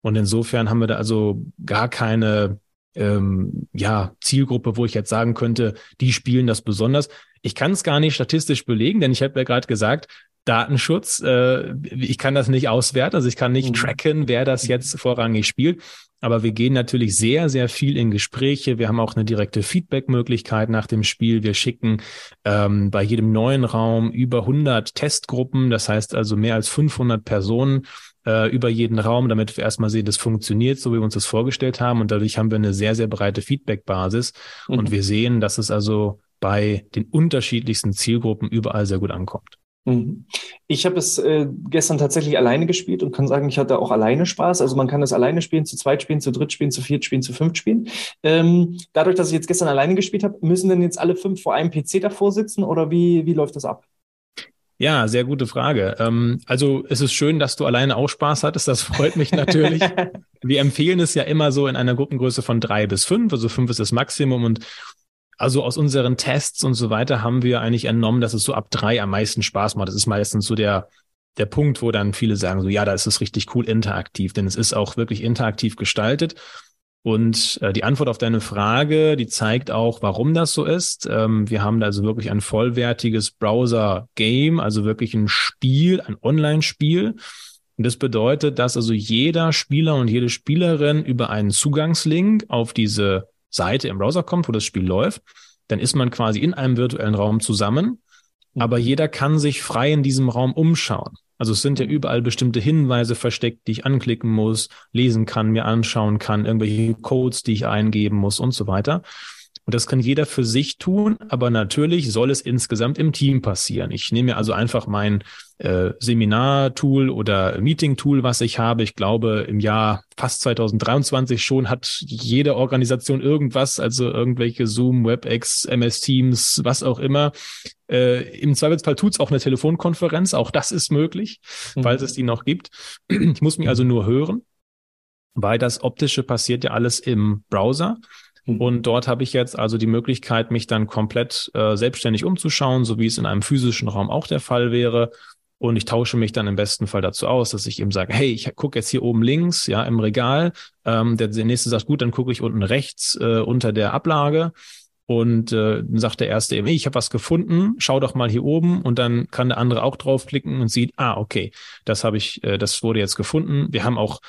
Speaker 2: Und insofern haben wir da also gar keine ähm, ja, Zielgruppe, wo ich jetzt sagen könnte, die spielen das besonders. Ich kann es gar nicht statistisch belegen, denn ich habe ja gerade gesagt, Datenschutz, äh, ich kann das nicht auswerten, also ich kann nicht mhm. tracken, wer das jetzt vorrangig spielt. Aber wir gehen natürlich sehr, sehr viel in Gespräche. Wir haben auch eine direkte Feedback-Möglichkeit nach dem Spiel. Wir schicken ähm, bei jedem neuen Raum über 100 Testgruppen, das heißt also mehr als 500 Personen äh, über jeden Raum, damit wir erstmal sehen, das funktioniert, so wie wir uns das vorgestellt haben. Und dadurch haben wir eine sehr, sehr breite Feedback-Basis. Mhm. Und wir sehen, dass es also bei den unterschiedlichsten Zielgruppen überall sehr gut ankommt.
Speaker 1: Mhm. Ich habe es äh, gestern tatsächlich alleine gespielt und kann sagen, ich hatte auch alleine Spaß. Also man kann es alleine spielen, zu zweit spielen, zu dritt spielen, zu viert spielen, zu fünft spielen. Ähm, dadurch, dass ich jetzt gestern alleine gespielt habe, müssen denn jetzt alle fünf vor einem PC davor sitzen oder wie, wie läuft das ab?
Speaker 2: Ja, sehr gute Frage. Ähm, also es ist schön, dass du alleine auch Spaß hattest. Das freut mich natürlich. Wir empfehlen es ja immer so in einer Gruppengröße von drei bis fünf. Also fünf ist das Maximum und also aus unseren Tests und so weiter haben wir eigentlich entnommen, dass es so ab drei am meisten Spaß macht. Das ist meistens so der, der Punkt, wo dann viele sagen so, ja, da ist es richtig cool interaktiv, denn es ist auch wirklich interaktiv gestaltet. Und äh, die Antwort auf deine Frage, die zeigt auch, warum das so ist. Ähm, wir haben da also wirklich ein vollwertiges Browser-Game, also wirklich ein Spiel, ein Online-Spiel. Und das bedeutet, dass also jeder Spieler und jede Spielerin über einen Zugangslink auf diese Seite im Browser kommt, wo das Spiel läuft, dann ist man quasi in einem virtuellen Raum zusammen, aber jeder kann sich frei in diesem Raum umschauen. Also es sind ja überall bestimmte Hinweise versteckt, die ich anklicken muss, lesen kann, mir anschauen kann, irgendwelche Codes, die ich eingeben muss und so weiter. Und das kann jeder für sich tun, aber natürlich soll es insgesamt im Team passieren. Ich nehme mir also einfach mein äh, Seminar-Tool oder Meeting-Tool, was ich habe. Ich glaube, im Jahr fast 2023 schon hat jede Organisation irgendwas, also irgendwelche Zoom, WebEx, MS Teams, was auch immer. Äh, Im Zweifelsfall tut's auch eine Telefonkonferenz, auch das ist möglich, mhm. falls es die noch gibt. Ich muss mich also nur hören, weil das Optische passiert ja alles im Browser. Mhm. Und dort habe ich jetzt also die Möglichkeit, mich dann komplett äh, selbstständig umzuschauen, so wie es in einem physischen Raum auch der Fall wäre. Und ich tausche mich dann im besten Fall dazu aus, dass ich eben sage, hey, ich gucke jetzt hier oben links, ja, im Regal. Ähm, der, der nächste sagt, gut, dann gucke ich unten rechts äh, unter der Ablage. Und äh, dann sagt der erste eben, ich habe was gefunden, schau doch mal hier oben und dann kann der andere auch draufklicken und sieht, ah, okay, das habe ich, äh, das wurde jetzt gefunden. Wir haben auch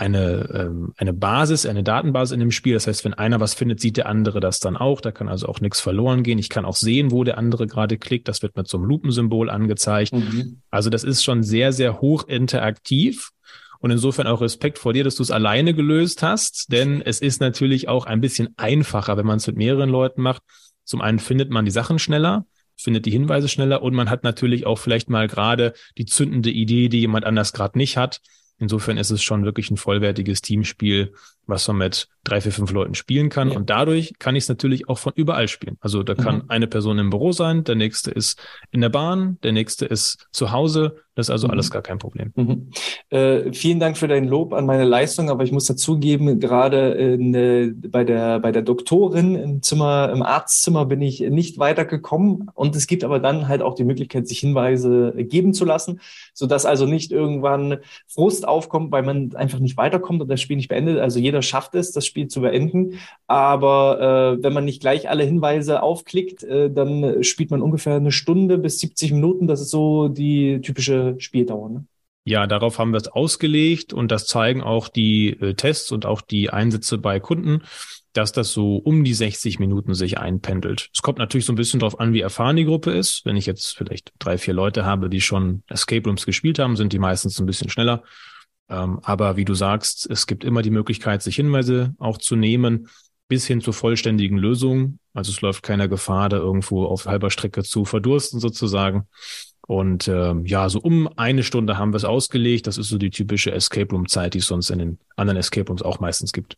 Speaker 2: eine, ähm, eine Basis, eine Datenbasis in dem Spiel. Das heißt, wenn einer was findet, sieht der andere das dann auch. Da kann also auch nichts verloren gehen. Ich kann auch sehen, wo der andere gerade klickt. Das wird mit so einem Lupensymbol angezeigt. Mhm. Also das ist schon sehr, sehr hoch interaktiv. Und insofern auch Respekt vor dir, dass du es alleine gelöst hast, denn es ist natürlich auch ein bisschen einfacher, wenn man es mit mehreren Leuten macht. Zum einen findet man die Sachen schneller, findet die Hinweise schneller und man hat natürlich auch vielleicht mal gerade die zündende Idee, die jemand anders gerade nicht hat. Insofern ist es schon wirklich ein vollwertiges Teamspiel, was man mit drei, vier, fünf Leuten spielen kann. Ja. Und dadurch kann ich es natürlich auch von überall spielen. Also da kann mhm. eine Person im Büro sein, der nächste ist in der Bahn, der nächste ist zu Hause. Das ist also mhm. alles gar kein Problem.
Speaker 1: Mhm. Äh, vielen Dank für dein Lob an meine Leistung, aber ich muss dazugeben, gerade in, äh, bei, der, bei der Doktorin im Zimmer, im Arztzimmer bin ich nicht weitergekommen. Und es gibt aber dann halt auch die Möglichkeit, sich Hinweise geben zu lassen, sodass also nicht irgendwann Frust aufkommt, weil man einfach nicht weiterkommt und das Spiel nicht beendet. Also jeder schafft es, das Spiel zu beenden. Aber äh, wenn man nicht gleich alle Hinweise aufklickt, äh, dann spielt man ungefähr eine Stunde bis 70 Minuten. Das ist so die typische Spieldauer. Ne?
Speaker 2: Ja, darauf haben wir es ausgelegt und das zeigen auch die äh, Tests und auch die Einsätze bei Kunden, dass das so um die 60 Minuten sich einpendelt. Es kommt natürlich so ein bisschen darauf an, wie erfahren die Gruppe ist. Wenn ich jetzt vielleicht drei, vier Leute habe, die schon Escape Rooms gespielt haben, sind die meistens ein bisschen schneller. Ähm, aber wie du sagst, es gibt immer die Möglichkeit, sich Hinweise auch zu nehmen, bis hin zur vollständigen Lösung. Also es läuft keiner Gefahr, da irgendwo auf halber Strecke zu verdursten sozusagen. Und äh, ja, so um eine Stunde haben wir es ausgelegt. Das ist so die typische Escape Room Zeit, die es sonst in den anderen Escape Rooms auch meistens gibt.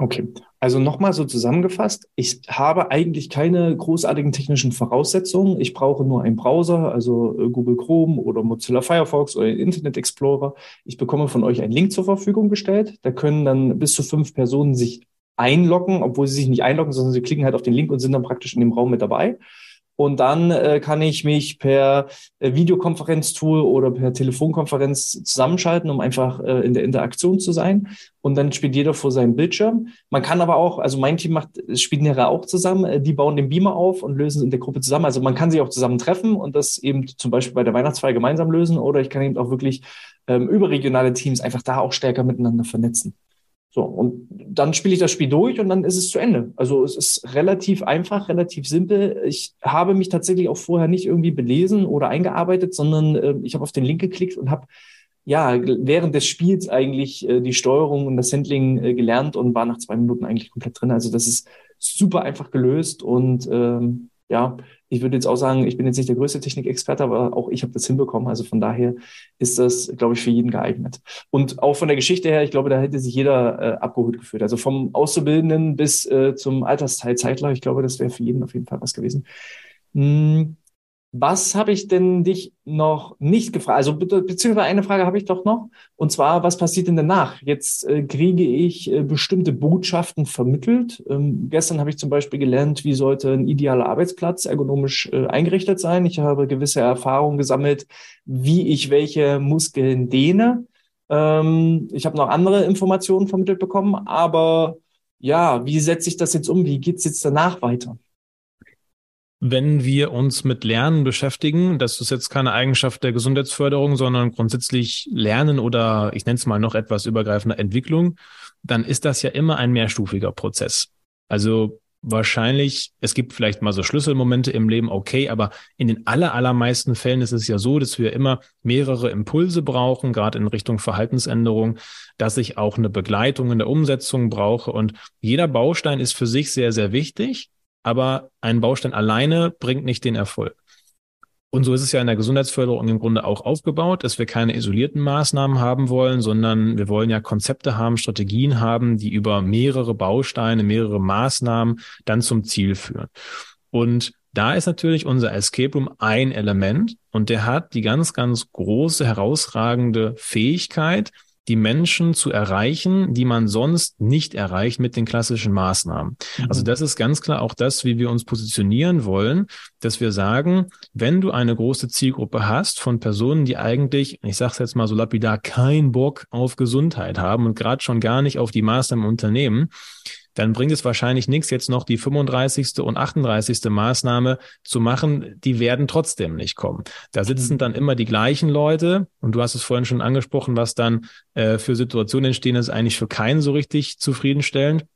Speaker 1: Okay, also nochmal so zusammengefasst. Ich habe eigentlich keine großartigen technischen Voraussetzungen. Ich brauche nur einen Browser, also äh, Google Chrome oder Mozilla Firefox oder Internet Explorer. Ich bekomme von euch einen Link zur Verfügung gestellt. Da können dann bis zu fünf Personen sich einloggen, obwohl sie sich nicht einloggen, sondern sie klicken halt auf den Link und sind dann praktisch in dem Raum mit dabei. Und dann äh, kann ich mich per äh, Videokonferenztool oder per Telefonkonferenz zusammenschalten, um einfach äh, in der Interaktion zu sein. Und dann spielt jeder vor seinem Bildschirm. Man kann aber auch, also mein Team macht, spielt nachher auch zusammen, äh, die bauen den Beamer auf und lösen in der Gruppe zusammen. Also man kann sich auch zusammen treffen und das eben zum Beispiel bei der Weihnachtsfeier gemeinsam lösen oder ich kann eben auch wirklich ähm, überregionale Teams einfach da auch stärker miteinander vernetzen. So, und dann spiele ich das Spiel durch und dann ist es zu Ende. Also es ist relativ einfach, relativ simpel. Ich habe mich tatsächlich auch vorher nicht irgendwie belesen oder eingearbeitet, sondern äh, ich habe auf den Link geklickt und habe ja während des Spiels eigentlich äh, die Steuerung und das Handling äh, gelernt und war nach zwei Minuten eigentlich komplett drin. Also das ist super einfach gelöst und ähm, ja, ich würde jetzt auch sagen, ich bin jetzt nicht der größte Technikexperte, aber auch ich habe das hinbekommen. Also von daher ist das, glaube ich, für jeden geeignet. Und auch von der Geschichte her, ich glaube, da hätte sich jeder äh, abgeholt gefühlt. Also vom Auszubildenden bis äh, zum Altersteilzeitler, ich glaube, das wäre für jeden auf jeden Fall was gewesen. Hm, was habe ich denn dich noch nicht gefragt? Also beziehungsweise eine Frage habe ich doch noch. Und zwar, was passiert denn danach? Jetzt äh, kriege ich äh, bestimmte Botschaften vermittelt. Ähm, gestern habe ich zum Beispiel gelernt, wie sollte ein idealer Arbeitsplatz ergonomisch äh, eingerichtet sein. Ich habe gewisse Erfahrungen gesammelt, wie ich welche Muskeln dehne. Ähm, ich habe noch andere Informationen vermittelt bekommen. Aber ja, wie setze ich das jetzt um? Wie geht es jetzt danach weiter?
Speaker 2: Wenn wir uns mit Lernen beschäftigen, das ist jetzt keine Eigenschaft der Gesundheitsförderung, sondern grundsätzlich Lernen oder ich nenne es mal noch etwas übergreifender Entwicklung, dann ist das ja immer ein mehrstufiger Prozess. Also wahrscheinlich, es gibt vielleicht mal so Schlüsselmomente im Leben, okay, aber in den aller, allermeisten Fällen ist es ja so, dass wir immer mehrere Impulse brauchen, gerade in Richtung Verhaltensänderung, dass ich auch eine Begleitung in der Umsetzung brauche und jeder Baustein ist für sich sehr, sehr wichtig aber ein Baustein alleine bringt nicht den Erfolg. Und so ist es ja in der Gesundheitsförderung im Grunde auch aufgebaut, dass wir keine isolierten Maßnahmen haben wollen, sondern wir wollen ja Konzepte haben, Strategien haben, die über mehrere Bausteine, mehrere Maßnahmen dann zum Ziel führen. Und da ist natürlich unser Escape Room ein Element und der hat die ganz, ganz große, herausragende Fähigkeit, die Menschen zu erreichen, die man sonst nicht erreicht mit den klassischen Maßnahmen. Mhm. Also das ist ganz klar auch das, wie wir uns positionieren wollen, dass wir sagen, wenn du eine große Zielgruppe hast von Personen, die eigentlich, ich sage es jetzt mal so lapidar, kein Bock auf Gesundheit haben und gerade schon gar nicht auf die Maßnahmen im Unternehmen, dann bringt es wahrscheinlich nichts, jetzt noch die 35. und 38. Maßnahme zu machen. Die werden trotzdem nicht kommen. Da sitzen dann immer die gleichen Leute und du hast es vorhin schon angesprochen, was dann äh, für Situationen entstehen, ist eigentlich für keinen so richtig zufriedenstellend.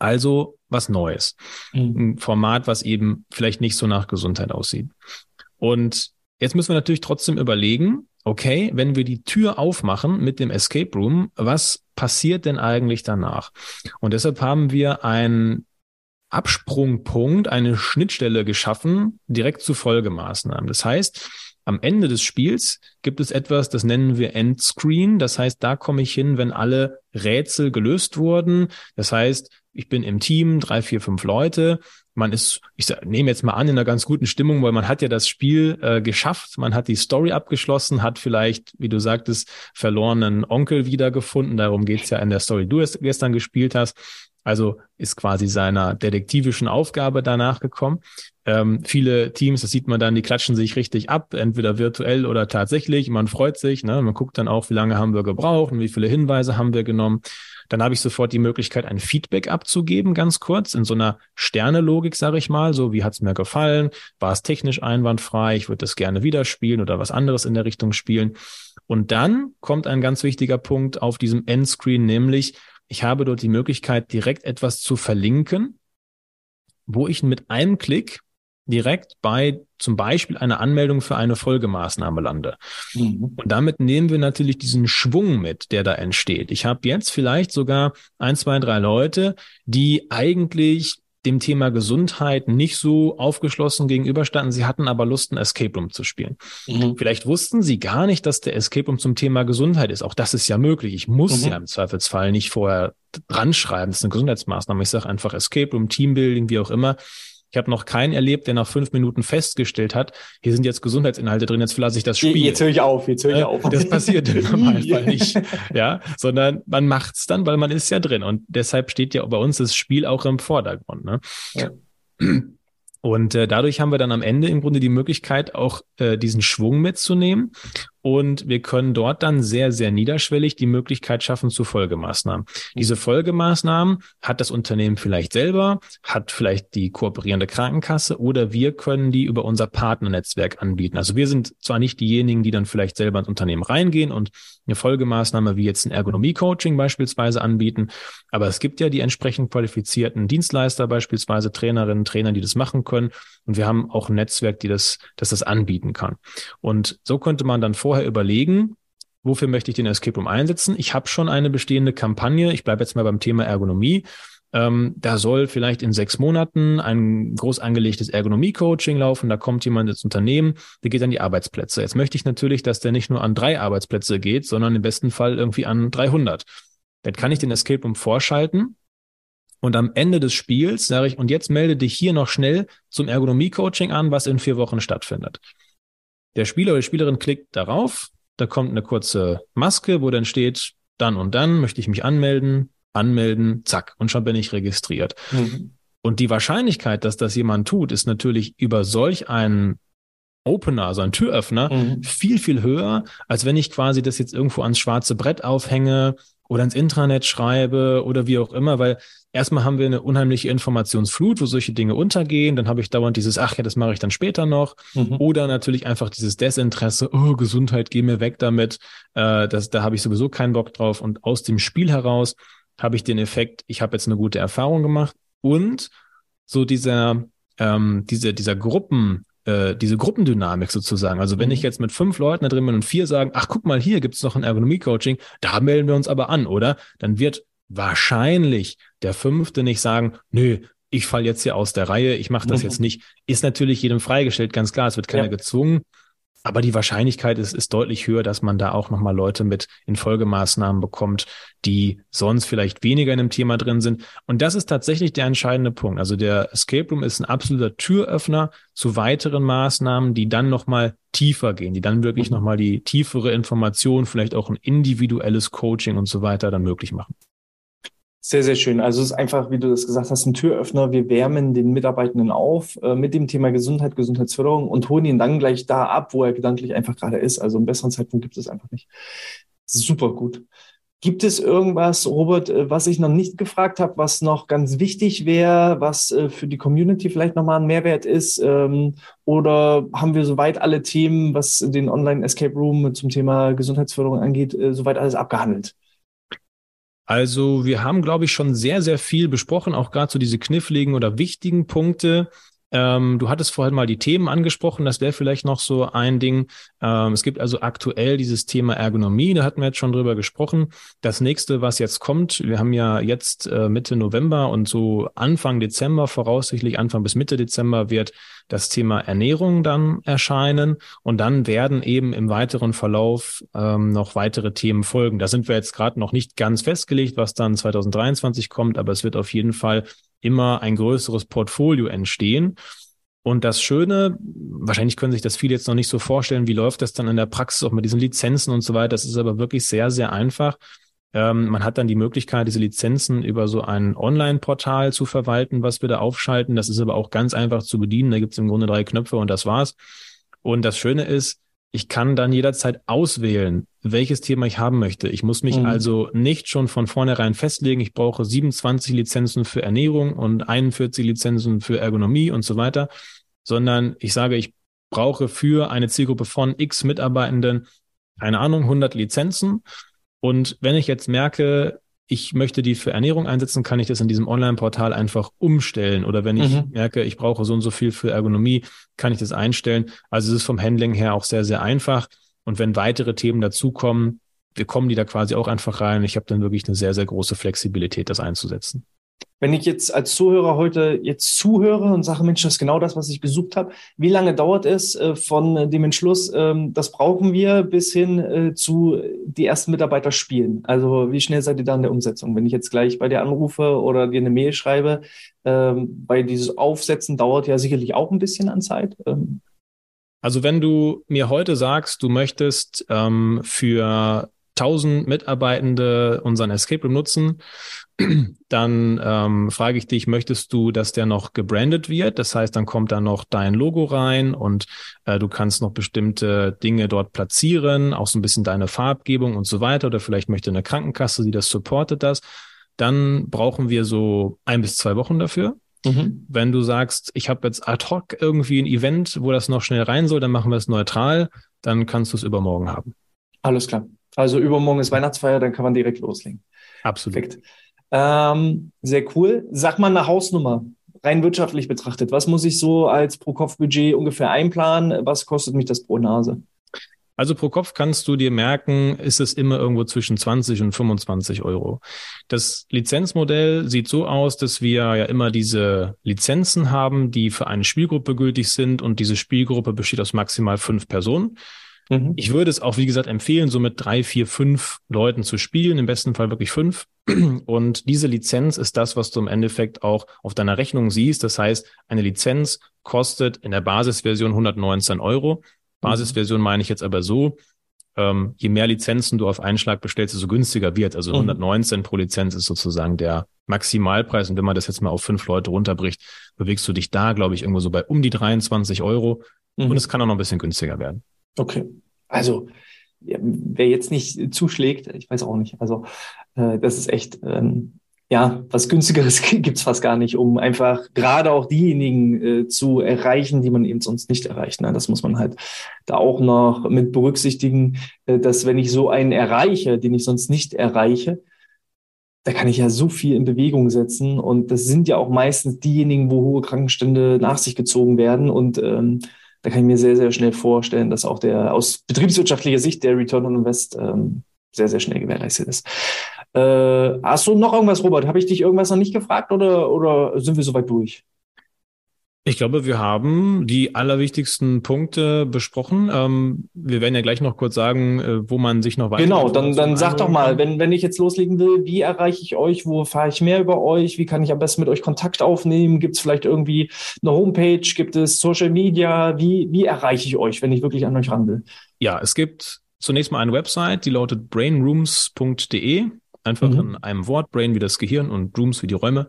Speaker 2: Also was Neues. Mhm. Ein Format, was eben vielleicht nicht so nach Gesundheit aussieht. Und jetzt müssen wir natürlich trotzdem überlegen, okay, wenn wir die Tür aufmachen mit dem Escape Room, was passiert denn eigentlich danach? Und deshalb haben wir einen Absprungpunkt, eine Schnittstelle geschaffen, direkt zu Folgemaßnahmen. Das heißt, am Ende des Spiels gibt es etwas, das nennen wir Endscreen. Das heißt, da komme ich hin, wenn alle Rätsel gelöst wurden. Das heißt, ich bin im Team, drei, vier, fünf Leute. Man ist, ich nehme jetzt mal an, in einer ganz guten Stimmung, weil man hat ja das Spiel äh, geschafft, man hat die Story abgeschlossen, hat vielleicht, wie du sagtest, verlorenen Onkel wiedergefunden. Darum geht's ja in der Story, die du gestern gespielt hast. Also ist quasi seiner detektivischen Aufgabe danach gekommen. Ähm, viele Teams, das sieht man dann, die klatschen sich richtig ab, entweder virtuell oder tatsächlich. Man freut sich, ne? man guckt dann auch, wie lange haben wir gebraucht und wie viele Hinweise haben wir genommen. Dann habe ich sofort die Möglichkeit, ein Feedback abzugeben, ganz kurz, in so einer Sterne-Logik, sage ich mal. So, wie hat's mir gefallen? War es technisch einwandfrei? Ich würde das gerne wieder spielen oder was anderes in der Richtung spielen. Und dann kommt ein ganz wichtiger Punkt auf diesem Endscreen, nämlich ich habe dort die Möglichkeit, direkt etwas zu verlinken, wo ich mit einem Klick direkt bei zum Beispiel einer Anmeldung für eine Folgemaßnahme lande. Mhm. Und damit nehmen wir natürlich diesen Schwung mit, der da entsteht. Ich habe jetzt vielleicht sogar ein, zwei, drei Leute, die eigentlich dem Thema Gesundheit nicht so aufgeschlossen gegenüberstanden. Sie hatten aber Lust, ein Escape Room zu spielen. Mhm. Vielleicht wussten sie gar nicht, dass der Escape Room zum Thema Gesundheit ist. Auch das ist ja möglich. Ich muss mhm. ja im Zweifelsfall nicht vorher dran schreiben. Das ist eine Gesundheitsmaßnahme. Ich sage einfach Escape Room, Teambuilding, wie auch immer. Ich habe noch keinen erlebt, der nach fünf Minuten festgestellt hat, hier sind jetzt Gesundheitsinhalte drin, jetzt verlasse ich das Spiel.
Speaker 1: Jetzt höre ich auf, jetzt höre ich auf.
Speaker 2: Das passiert im Normalfall nicht. Ja, sondern man macht's dann, weil man ist ja drin. Und deshalb steht ja bei uns das Spiel auch im Vordergrund. Ne? Ja. Und äh, dadurch haben wir dann am Ende im Grunde die Möglichkeit, auch äh, diesen Schwung mitzunehmen und wir können dort dann sehr, sehr niederschwellig die Möglichkeit schaffen zu Folgemaßnahmen. Diese Folgemaßnahmen hat das Unternehmen vielleicht selber, hat vielleicht die kooperierende Krankenkasse oder wir können die über unser Partnernetzwerk anbieten. Also wir sind zwar nicht diejenigen, die dann vielleicht selber ins Unternehmen reingehen und eine Folgemaßnahme wie jetzt ein Ergonomie-Coaching beispielsweise anbieten, aber es gibt ja die entsprechend qualifizierten Dienstleister, beispielsweise Trainerinnen, Trainer, die das machen können. Und wir haben auch ein Netzwerk, die das, das das anbieten kann. Und so könnte man dann vor vorher überlegen, wofür möchte ich den Escape Room einsetzen. Ich habe schon eine bestehende Kampagne. Ich bleibe jetzt mal beim Thema Ergonomie. Ähm, da soll vielleicht in sechs Monaten ein groß angelegtes Ergonomie-Coaching laufen. Da kommt jemand ins Unternehmen, der geht an die Arbeitsplätze. Jetzt möchte ich natürlich, dass der nicht nur an drei Arbeitsplätze geht, sondern im besten Fall irgendwie an 300. Dann kann ich den Escape Room vorschalten. Und am Ende des Spiels sage ich, und jetzt melde dich hier noch schnell zum Ergonomie-Coaching an, was in vier Wochen stattfindet. Der Spieler oder die Spielerin klickt darauf, da kommt eine kurze Maske, wo dann steht, dann und dann möchte ich mich anmelden, anmelden, zack, und schon bin ich registriert. Mhm. Und die Wahrscheinlichkeit, dass das jemand tut, ist natürlich über solch einen Opener, also ein Türöffner, mhm. viel, viel höher, als wenn ich quasi das jetzt irgendwo ans schwarze Brett aufhänge oder ins Intranet schreibe oder wie auch immer, weil erstmal haben wir eine unheimliche Informationsflut, wo solche Dinge untergehen. Dann habe ich dauernd dieses, ach ja, das mache ich dann später noch. Mhm. Oder natürlich einfach dieses Desinteresse, oh, Gesundheit, geh mir weg damit. Äh, das, da habe ich sowieso keinen Bock drauf. Und aus dem Spiel heraus habe ich den Effekt, ich habe jetzt eine gute Erfahrung gemacht. Und so dieser, ähm, diese, dieser Gruppen, äh, diese Gruppendynamik sozusagen. Also wenn mhm. ich jetzt mit fünf Leuten da drin bin und vier sagen, ach guck mal, hier gibt's noch ein Ergonomie-Coaching, da melden wir uns aber an, oder? Dann wird wahrscheinlich der fünfte nicht sagen, nö, ich fall jetzt hier aus der Reihe, ich mache das mhm. jetzt nicht. Ist natürlich jedem freigestellt, ganz klar, es wird keiner ja. gezwungen. Aber die Wahrscheinlichkeit ist, ist deutlich höher, dass man da auch nochmal Leute mit in Folgemaßnahmen bekommt, die sonst vielleicht weniger in dem Thema drin sind. Und das ist tatsächlich der entscheidende Punkt. Also der Escape Room ist ein absoluter Türöffner zu weiteren Maßnahmen, die dann nochmal tiefer gehen, die dann wirklich nochmal die tiefere Information, vielleicht auch ein individuelles Coaching und so weiter dann möglich machen.
Speaker 1: Sehr, sehr schön. Also es ist einfach, wie du das gesagt hast, ein Türöffner. Wir wärmen den Mitarbeitenden auf äh, mit dem Thema Gesundheit, Gesundheitsförderung und holen ihn dann gleich da ab, wo er gedanklich einfach gerade ist. Also einen besseren Zeitpunkt gibt es einfach nicht. Super gut. Gibt es irgendwas, Robert, äh, was ich noch nicht gefragt habe, was noch ganz wichtig wäre, was äh, für die Community vielleicht nochmal ein Mehrwert ist? Ähm, oder haben wir soweit alle Themen, was den Online Escape Room zum Thema Gesundheitsförderung angeht, äh, soweit alles abgehandelt?
Speaker 2: Also wir haben, glaube ich, schon sehr, sehr viel besprochen, auch gerade so diese kniffligen oder wichtigen Punkte. Ähm, du hattest vorhin mal die Themen angesprochen, das wäre vielleicht noch so ein Ding. Ähm, es gibt also aktuell dieses Thema Ergonomie, da hatten wir jetzt schon drüber gesprochen. Das nächste, was jetzt kommt, wir haben ja jetzt äh, Mitte November und so Anfang Dezember, voraussichtlich Anfang bis Mitte Dezember wird das Thema Ernährung dann erscheinen und dann werden eben im weiteren Verlauf ähm, noch weitere Themen folgen. Da sind wir jetzt gerade noch nicht ganz festgelegt, was dann 2023 kommt, aber es wird auf jeden Fall immer ein größeres Portfolio entstehen. Und das Schöne, wahrscheinlich können sich das viele jetzt noch nicht so vorstellen, wie läuft das dann in der Praxis auch mit diesen Lizenzen und so weiter. Das ist aber wirklich sehr, sehr einfach. Ähm, man hat dann die Möglichkeit, diese Lizenzen über so ein Online-Portal zu verwalten, was wir da aufschalten. Das ist aber auch ganz einfach zu bedienen. Da gibt es im Grunde drei Knöpfe und das war's. Und das Schöne ist, ich kann dann jederzeit auswählen, welches Thema ich haben möchte. Ich muss mich mhm. also nicht schon von vornherein festlegen, ich brauche 27 Lizenzen für Ernährung und 41 Lizenzen für Ergonomie und so weiter, sondern ich sage, ich brauche für eine Zielgruppe von X Mitarbeitenden, keine Ahnung, 100 Lizenzen. Und wenn ich jetzt merke, ich möchte die für Ernährung einsetzen, kann ich das in diesem Online-Portal einfach umstellen. Oder wenn ich mhm. merke, ich brauche so und so viel für Ergonomie, kann ich das einstellen. Also es ist vom Handling her auch sehr, sehr einfach. Und wenn weitere Themen dazukommen, wir kommen die da quasi auch einfach rein. Ich habe dann wirklich eine sehr, sehr große Flexibilität, das einzusetzen.
Speaker 1: Wenn ich jetzt als Zuhörer heute jetzt zuhöre und sage, Mensch, das ist genau das, was ich gesucht habe, wie lange dauert es äh, von dem Entschluss, ähm, das brauchen wir, bis hin äh, zu die ersten Mitarbeiter spielen? Also wie schnell seid ihr da in der Umsetzung? Wenn ich jetzt gleich bei dir anrufe oder dir eine Mail schreibe, ähm, weil dieses Aufsetzen dauert ja sicherlich auch ein bisschen an Zeit. Ähm.
Speaker 2: Also wenn du mir heute sagst, du möchtest ähm, für 1000 Mitarbeitende unseren Escape Room nutzen, dann ähm, frage ich dich, möchtest du, dass der noch gebrandet wird? Das heißt, dann kommt da noch dein Logo rein und äh, du kannst noch bestimmte Dinge dort platzieren, auch so ein bisschen deine Farbgebung und so weiter. Oder vielleicht möchte eine Krankenkasse, die das supportet das. Dann brauchen wir so ein bis zwei Wochen dafür. Mhm. Wenn du sagst, ich habe jetzt ad hoc irgendwie ein Event, wo das noch schnell rein soll, dann machen wir es neutral, dann kannst du es übermorgen haben.
Speaker 1: Alles klar. Also übermorgen ist Weihnachtsfeier, dann kann man direkt loslegen.
Speaker 2: Absolut. Perfekt.
Speaker 1: Ähm, sehr cool. Sag mal eine Hausnummer, rein wirtschaftlich betrachtet. Was muss ich so als Pro-Kopf-Budget ungefähr einplanen? Was kostet mich das pro Nase?
Speaker 2: Also pro Kopf kannst du dir merken, ist es immer irgendwo zwischen 20 und 25 Euro. Das Lizenzmodell sieht so aus, dass wir ja immer diese Lizenzen haben, die für eine Spielgruppe gültig sind und diese Spielgruppe besteht aus maximal fünf Personen. Mhm. Ich würde es auch, wie gesagt, empfehlen, so mit drei, vier, fünf Leuten zu spielen, im besten Fall wirklich fünf. Und diese Lizenz ist das, was du im Endeffekt auch auf deiner Rechnung siehst. Das heißt, eine Lizenz kostet in der Basisversion 119 Euro. Basisversion meine ich jetzt aber so, ähm, je mehr Lizenzen du auf einen Schlag bestellst, desto günstiger wird. Also 119 mhm. pro Lizenz ist sozusagen der Maximalpreis. Und wenn man das jetzt mal auf fünf Leute runterbricht, bewegst du dich da, glaube ich, irgendwo so bei um die 23 Euro. Mhm. Und es kann auch noch ein bisschen günstiger werden.
Speaker 1: Okay. Also, wer jetzt nicht zuschlägt, ich weiß auch nicht. Also, äh, das ist echt, ähm, ja, was günstigeres gibt's fast gar nicht, um einfach gerade auch diejenigen äh, zu erreichen, die man eben sonst nicht erreicht. Ne? Das muss man halt da auch noch mit berücksichtigen, äh, dass wenn ich so einen erreiche, den ich sonst nicht erreiche, da kann ich ja so viel in Bewegung setzen. Und das sind ja auch meistens diejenigen, wo hohe Krankenstände nach sich gezogen werden. Und ähm, da kann ich mir sehr, sehr schnell vorstellen, dass auch der aus betriebswirtschaftlicher Sicht der Return on Invest ähm, sehr, sehr schnell gewährleistet ist. Äh, hast du noch irgendwas, Robert? Habe ich dich irgendwas noch nicht gefragt oder, oder sind wir soweit durch?
Speaker 2: Ich glaube, wir haben die allerwichtigsten Punkte besprochen. Ähm, wir werden ja gleich noch kurz sagen, äh, wo man sich noch
Speaker 1: weiter. Genau, dann, dann sag doch mal, wenn, wenn ich jetzt loslegen will, wie erreiche ich euch? Wo fahre ich mehr über euch? Wie kann ich am besten mit euch Kontakt aufnehmen? Gibt es vielleicht irgendwie eine Homepage? Gibt es Social Media? Wie, wie erreiche ich euch, wenn ich wirklich an euch ran will?
Speaker 2: Ja, es gibt zunächst mal eine Website, die lautet brainrooms.de. Einfach mhm. in einem Wort, Brain wie das Gehirn und Rooms wie die Räume.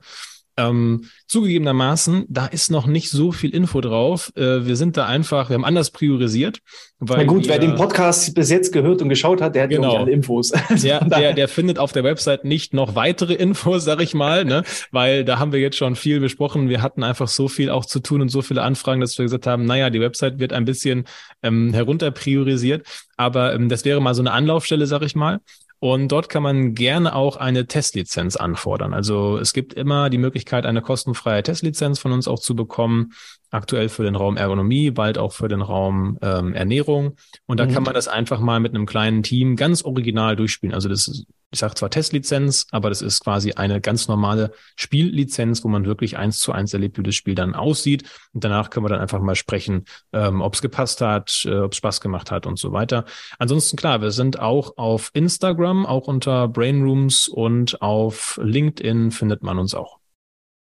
Speaker 2: Ähm, zugegebenermaßen, da ist noch nicht so viel Info drauf. Äh, wir sind da einfach, wir haben anders priorisiert.
Speaker 1: Na gut, wir, wer den Podcast bis jetzt gehört und geschaut hat, der hat genau. alle Infos.
Speaker 2: Der, der, der findet auf der Website nicht noch weitere Infos, sag ich mal, ne? weil da haben wir jetzt schon viel besprochen. Wir hatten einfach so viel auch zu tun und so viele Anfragen, dass wir gesagt haben, naja, die Website wird ein bisschen ähm, herunter priorisiert. Aber ähm, das wäre mal so eine Anlaufstelle, sag ich mal. Und dort kann man gerne auch eine Testlizenz anfordern. Also es gibt immer die Möglichkeit, eine kostenfreie Testlizenz von uns auch zu bekommen. Aktuell für den Raum Ergonomie, bald auch für den Raum ähm, Ernährung. Und da mhm. kann man das einfach mal mit einem kleinen Team ganz original durchspielen. Also das ist ich sage zwar Testlizenz, aber das ist quasi eine ganz normale Spiellizenz, wo man wirklich eins zu eins erlebt, wie das Spiel dann aussieht. Und danach können wir dann einfach mal sprechen, ähm, ob es gepasst hat, äh, ob es Spaß gemacht hat und so weiter. Ansonsten klar, wir sind auch auf Instagram, auch unter Brainrooms und auf LinkedIn findet man uns auch.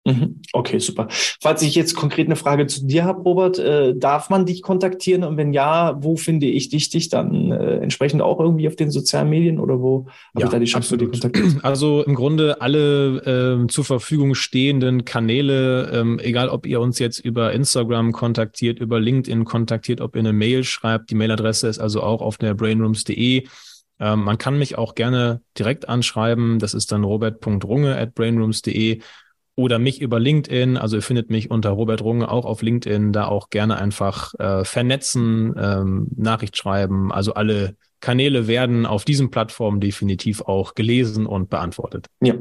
Speaker 1: Mhm. Okay, super. Falls ich jetzt konkret eine Frage zu dir habe, Robert, äh, darf man dich kontaktieren? Und wenn ja, wo finde ich dich, dich dann äh, entsprechend auch irgendwie auf den sozialen Medien oder wo habe
Speaker 2: ja, ich da die Chance, absolut. dir kontaktieren? Also im Grunde alle äh, zur Verfügung stehenden Kanäle, ähm, egal ob ihr uns jetzt über Instagram kontaktiert, über LinkedIn kontaktiert, ob ihr eine Mail schreibt, die Mailadresse ist also auch auf der brainrooms.de. Ähm, man kann mich auch gerne direkt anschreiben. Das ist dann robert.runge at brainrooms.de oder mich über LinkedIn. Also ihr findet mich unter Robert Runge auch auf LinkedIn, da auch gerne einfach äh, vernetzen, ähm, Nachricht schreiben. Also alle Kanäle werden auf diesen Plattformen definitiv auch gelesen und beantwortet.
Speaker 1: Ja,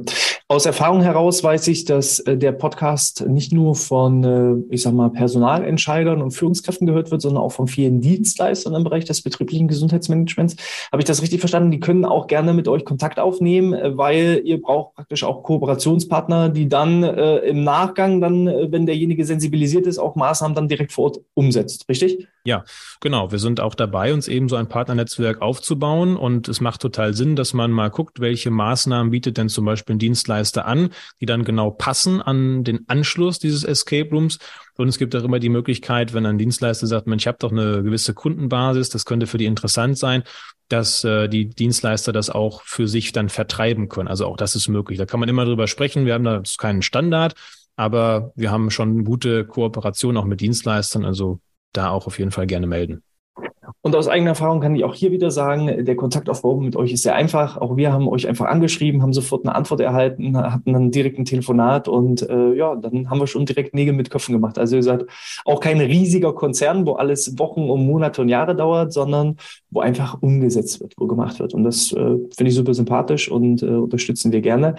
Speaker 1: aus Erfahrung heraus weiß ich, dass äh, der Podcast nicht nur von, äh, ich sag mal, Personalentscheidern und Führungskräften gehört wird, sondern auch von vielen Dienstleistern im Bereich des betrieblichen Gesundheitsmanagements. Habe ich das richtig verstanden? Die können auch gerne mit euch Kontakt aufnehmen, äh, weil ihr braucht praktisch auch Kooperationspartner, die dann im Nachgang dann, wenn derjenige sensibilisiert ist, auch Maßnahmen dann direkt vor Ort umsetzt. Richtig?
Speaker 2: Ja, genau. Wir sind auch dabei, uns eben so ein Partnernetzwerk aufzubauen. Und es macht total Sinn, dass man mal guckt, welche Maßnahmen bietet denn zum Beispiel ein Dienstleister an, die dann genau passen an den Anschluss dieses Escape Rooms. Und es gibt auch immer die Möglichkeit, wenn ein Dienstleister sagt, Mensch, ich habe doch eine gewisse Kundenbasis, das könnte für die interessant sein, dass äh, die Dienstleister das auch für sich dann vertreiben können. Also auch das ist möglich. Da kann man immer drüber sprechen. Wir haben da keinen Standard, aber wir haben schon gute Kooperation auch mit Dienstleistern. Also da auch auf jeden Fall gerne melden.
Speaker 1: Und aus eigener Erfahrung kann ich auch hier wieder sagen, der Kontaktaufbau mit euch ist sehr einfach. Auch wir haben euch einfach angeschrieben, haben sofort eine Antwort erhalten, hatten dann direkt ein Telefonat und äh, ja, dann haben wir schon direkt Nägel mit Köpfen gemacht. Also ihr seid auch kein riesiger Konzern, wo alles Wochen und Monate und Jahre dauert, sondern wo einfach umgesetzt wird, wo gemacht wird. Und das äh, finde ich super sympathisch und äh, unterstützen wir gerne.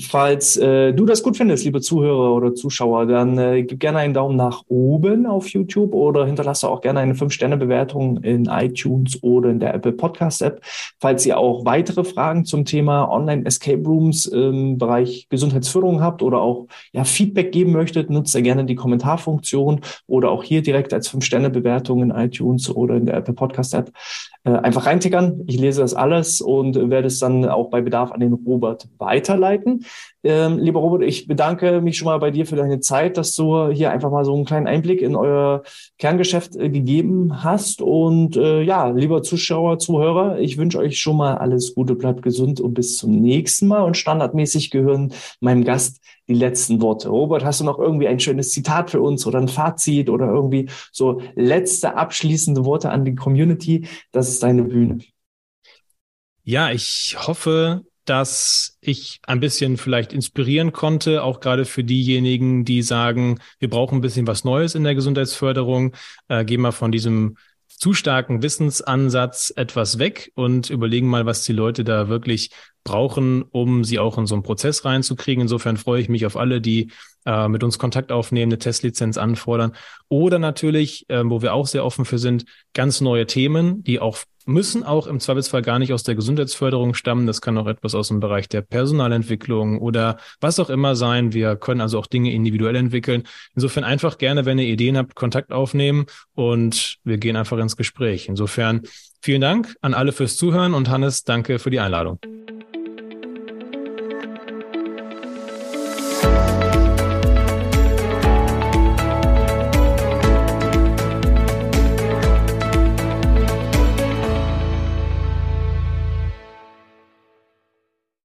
Speaker 1: Falls äh, du das gut findest, liebe Zuhörer oder Zuschauer, dann äh, gib gerne einen Daumen nach oben auf YouTube oder hinterlasse auch gerne eine 5-Sterne-Bewertung in iTunes oder in der Apple Podcast App. Falls ihr auch weitere Fragen zum Thema Online Escape Rooms im Bereich Gesundheitsführung habt oder auch ja, Feedback geben möchtet, nutzt ihr gerne die Kommentarfunktion oder auch hier direkt als 5-Sterne-Bewertung in iTunes oder in der Apple Podcast App. Äh, einfach reintickern. Ich lese das alles und werde es dann auch bei Bedarf an den Robert weiterleiten. Ähm, lieber Robert, ich bedanke mich schon mal bei dir für deine Zeit, dass du hier einfach mal so einen kleinen Einblick in euer Kerngeschäft äh, gegeben hast. Und äh, ja, lieber Zuschauer, Zuhörer, ich wünsche euch schon mal alles Gute, bleibt gesund und bis zum nächsten Mal. Und standardmäßig gehören meinem Gast die letzten Worte. Robert, hast du noch irgendwie ein schönes Zitat für uns oder ein Fazit oder irgendwie so letzte abschließende Worte an die Community? Das ist deine Bühne.
Speaker 2: Ja, ich hoffe, dass ich ein bisschen vielleicht inspirieren konnte, auch gerade für diejenigen, die sagen, wir brauchen ein bisschen was Neues in der Gesundheitsförderung. Äh, gehen wir von diesem zu starken Wissensansatz etwas weg und überlegen mal, was die Leute da wirklich brauchen, um sie auch in so einen Prozess reinzukriegen. Insofern freue ich mich auf alle, die äh, mit uns Kontakt aufnehmen, eine Testlizenz anfordern. Oder natürlich, äh, wo wir auch sehr offen für sind, ganz neue Themen, die auch müssen auch im Zweifelsfall gar nicht aus der Gesundheitsförderung stammen. Das kann auch etwas aus dem Bereich der Personalentwicklung oder was auch immer sein. Wir können also auch Dinge individuell entwickeln. Insofern einfach gerne, wenn ihr Ideen habt, Kontakt aufnehmen und wir gehen einfach ins Gespräch. Insofern vielen Dank an alle fürs Zuhören und Hannes, danke für die Einladung.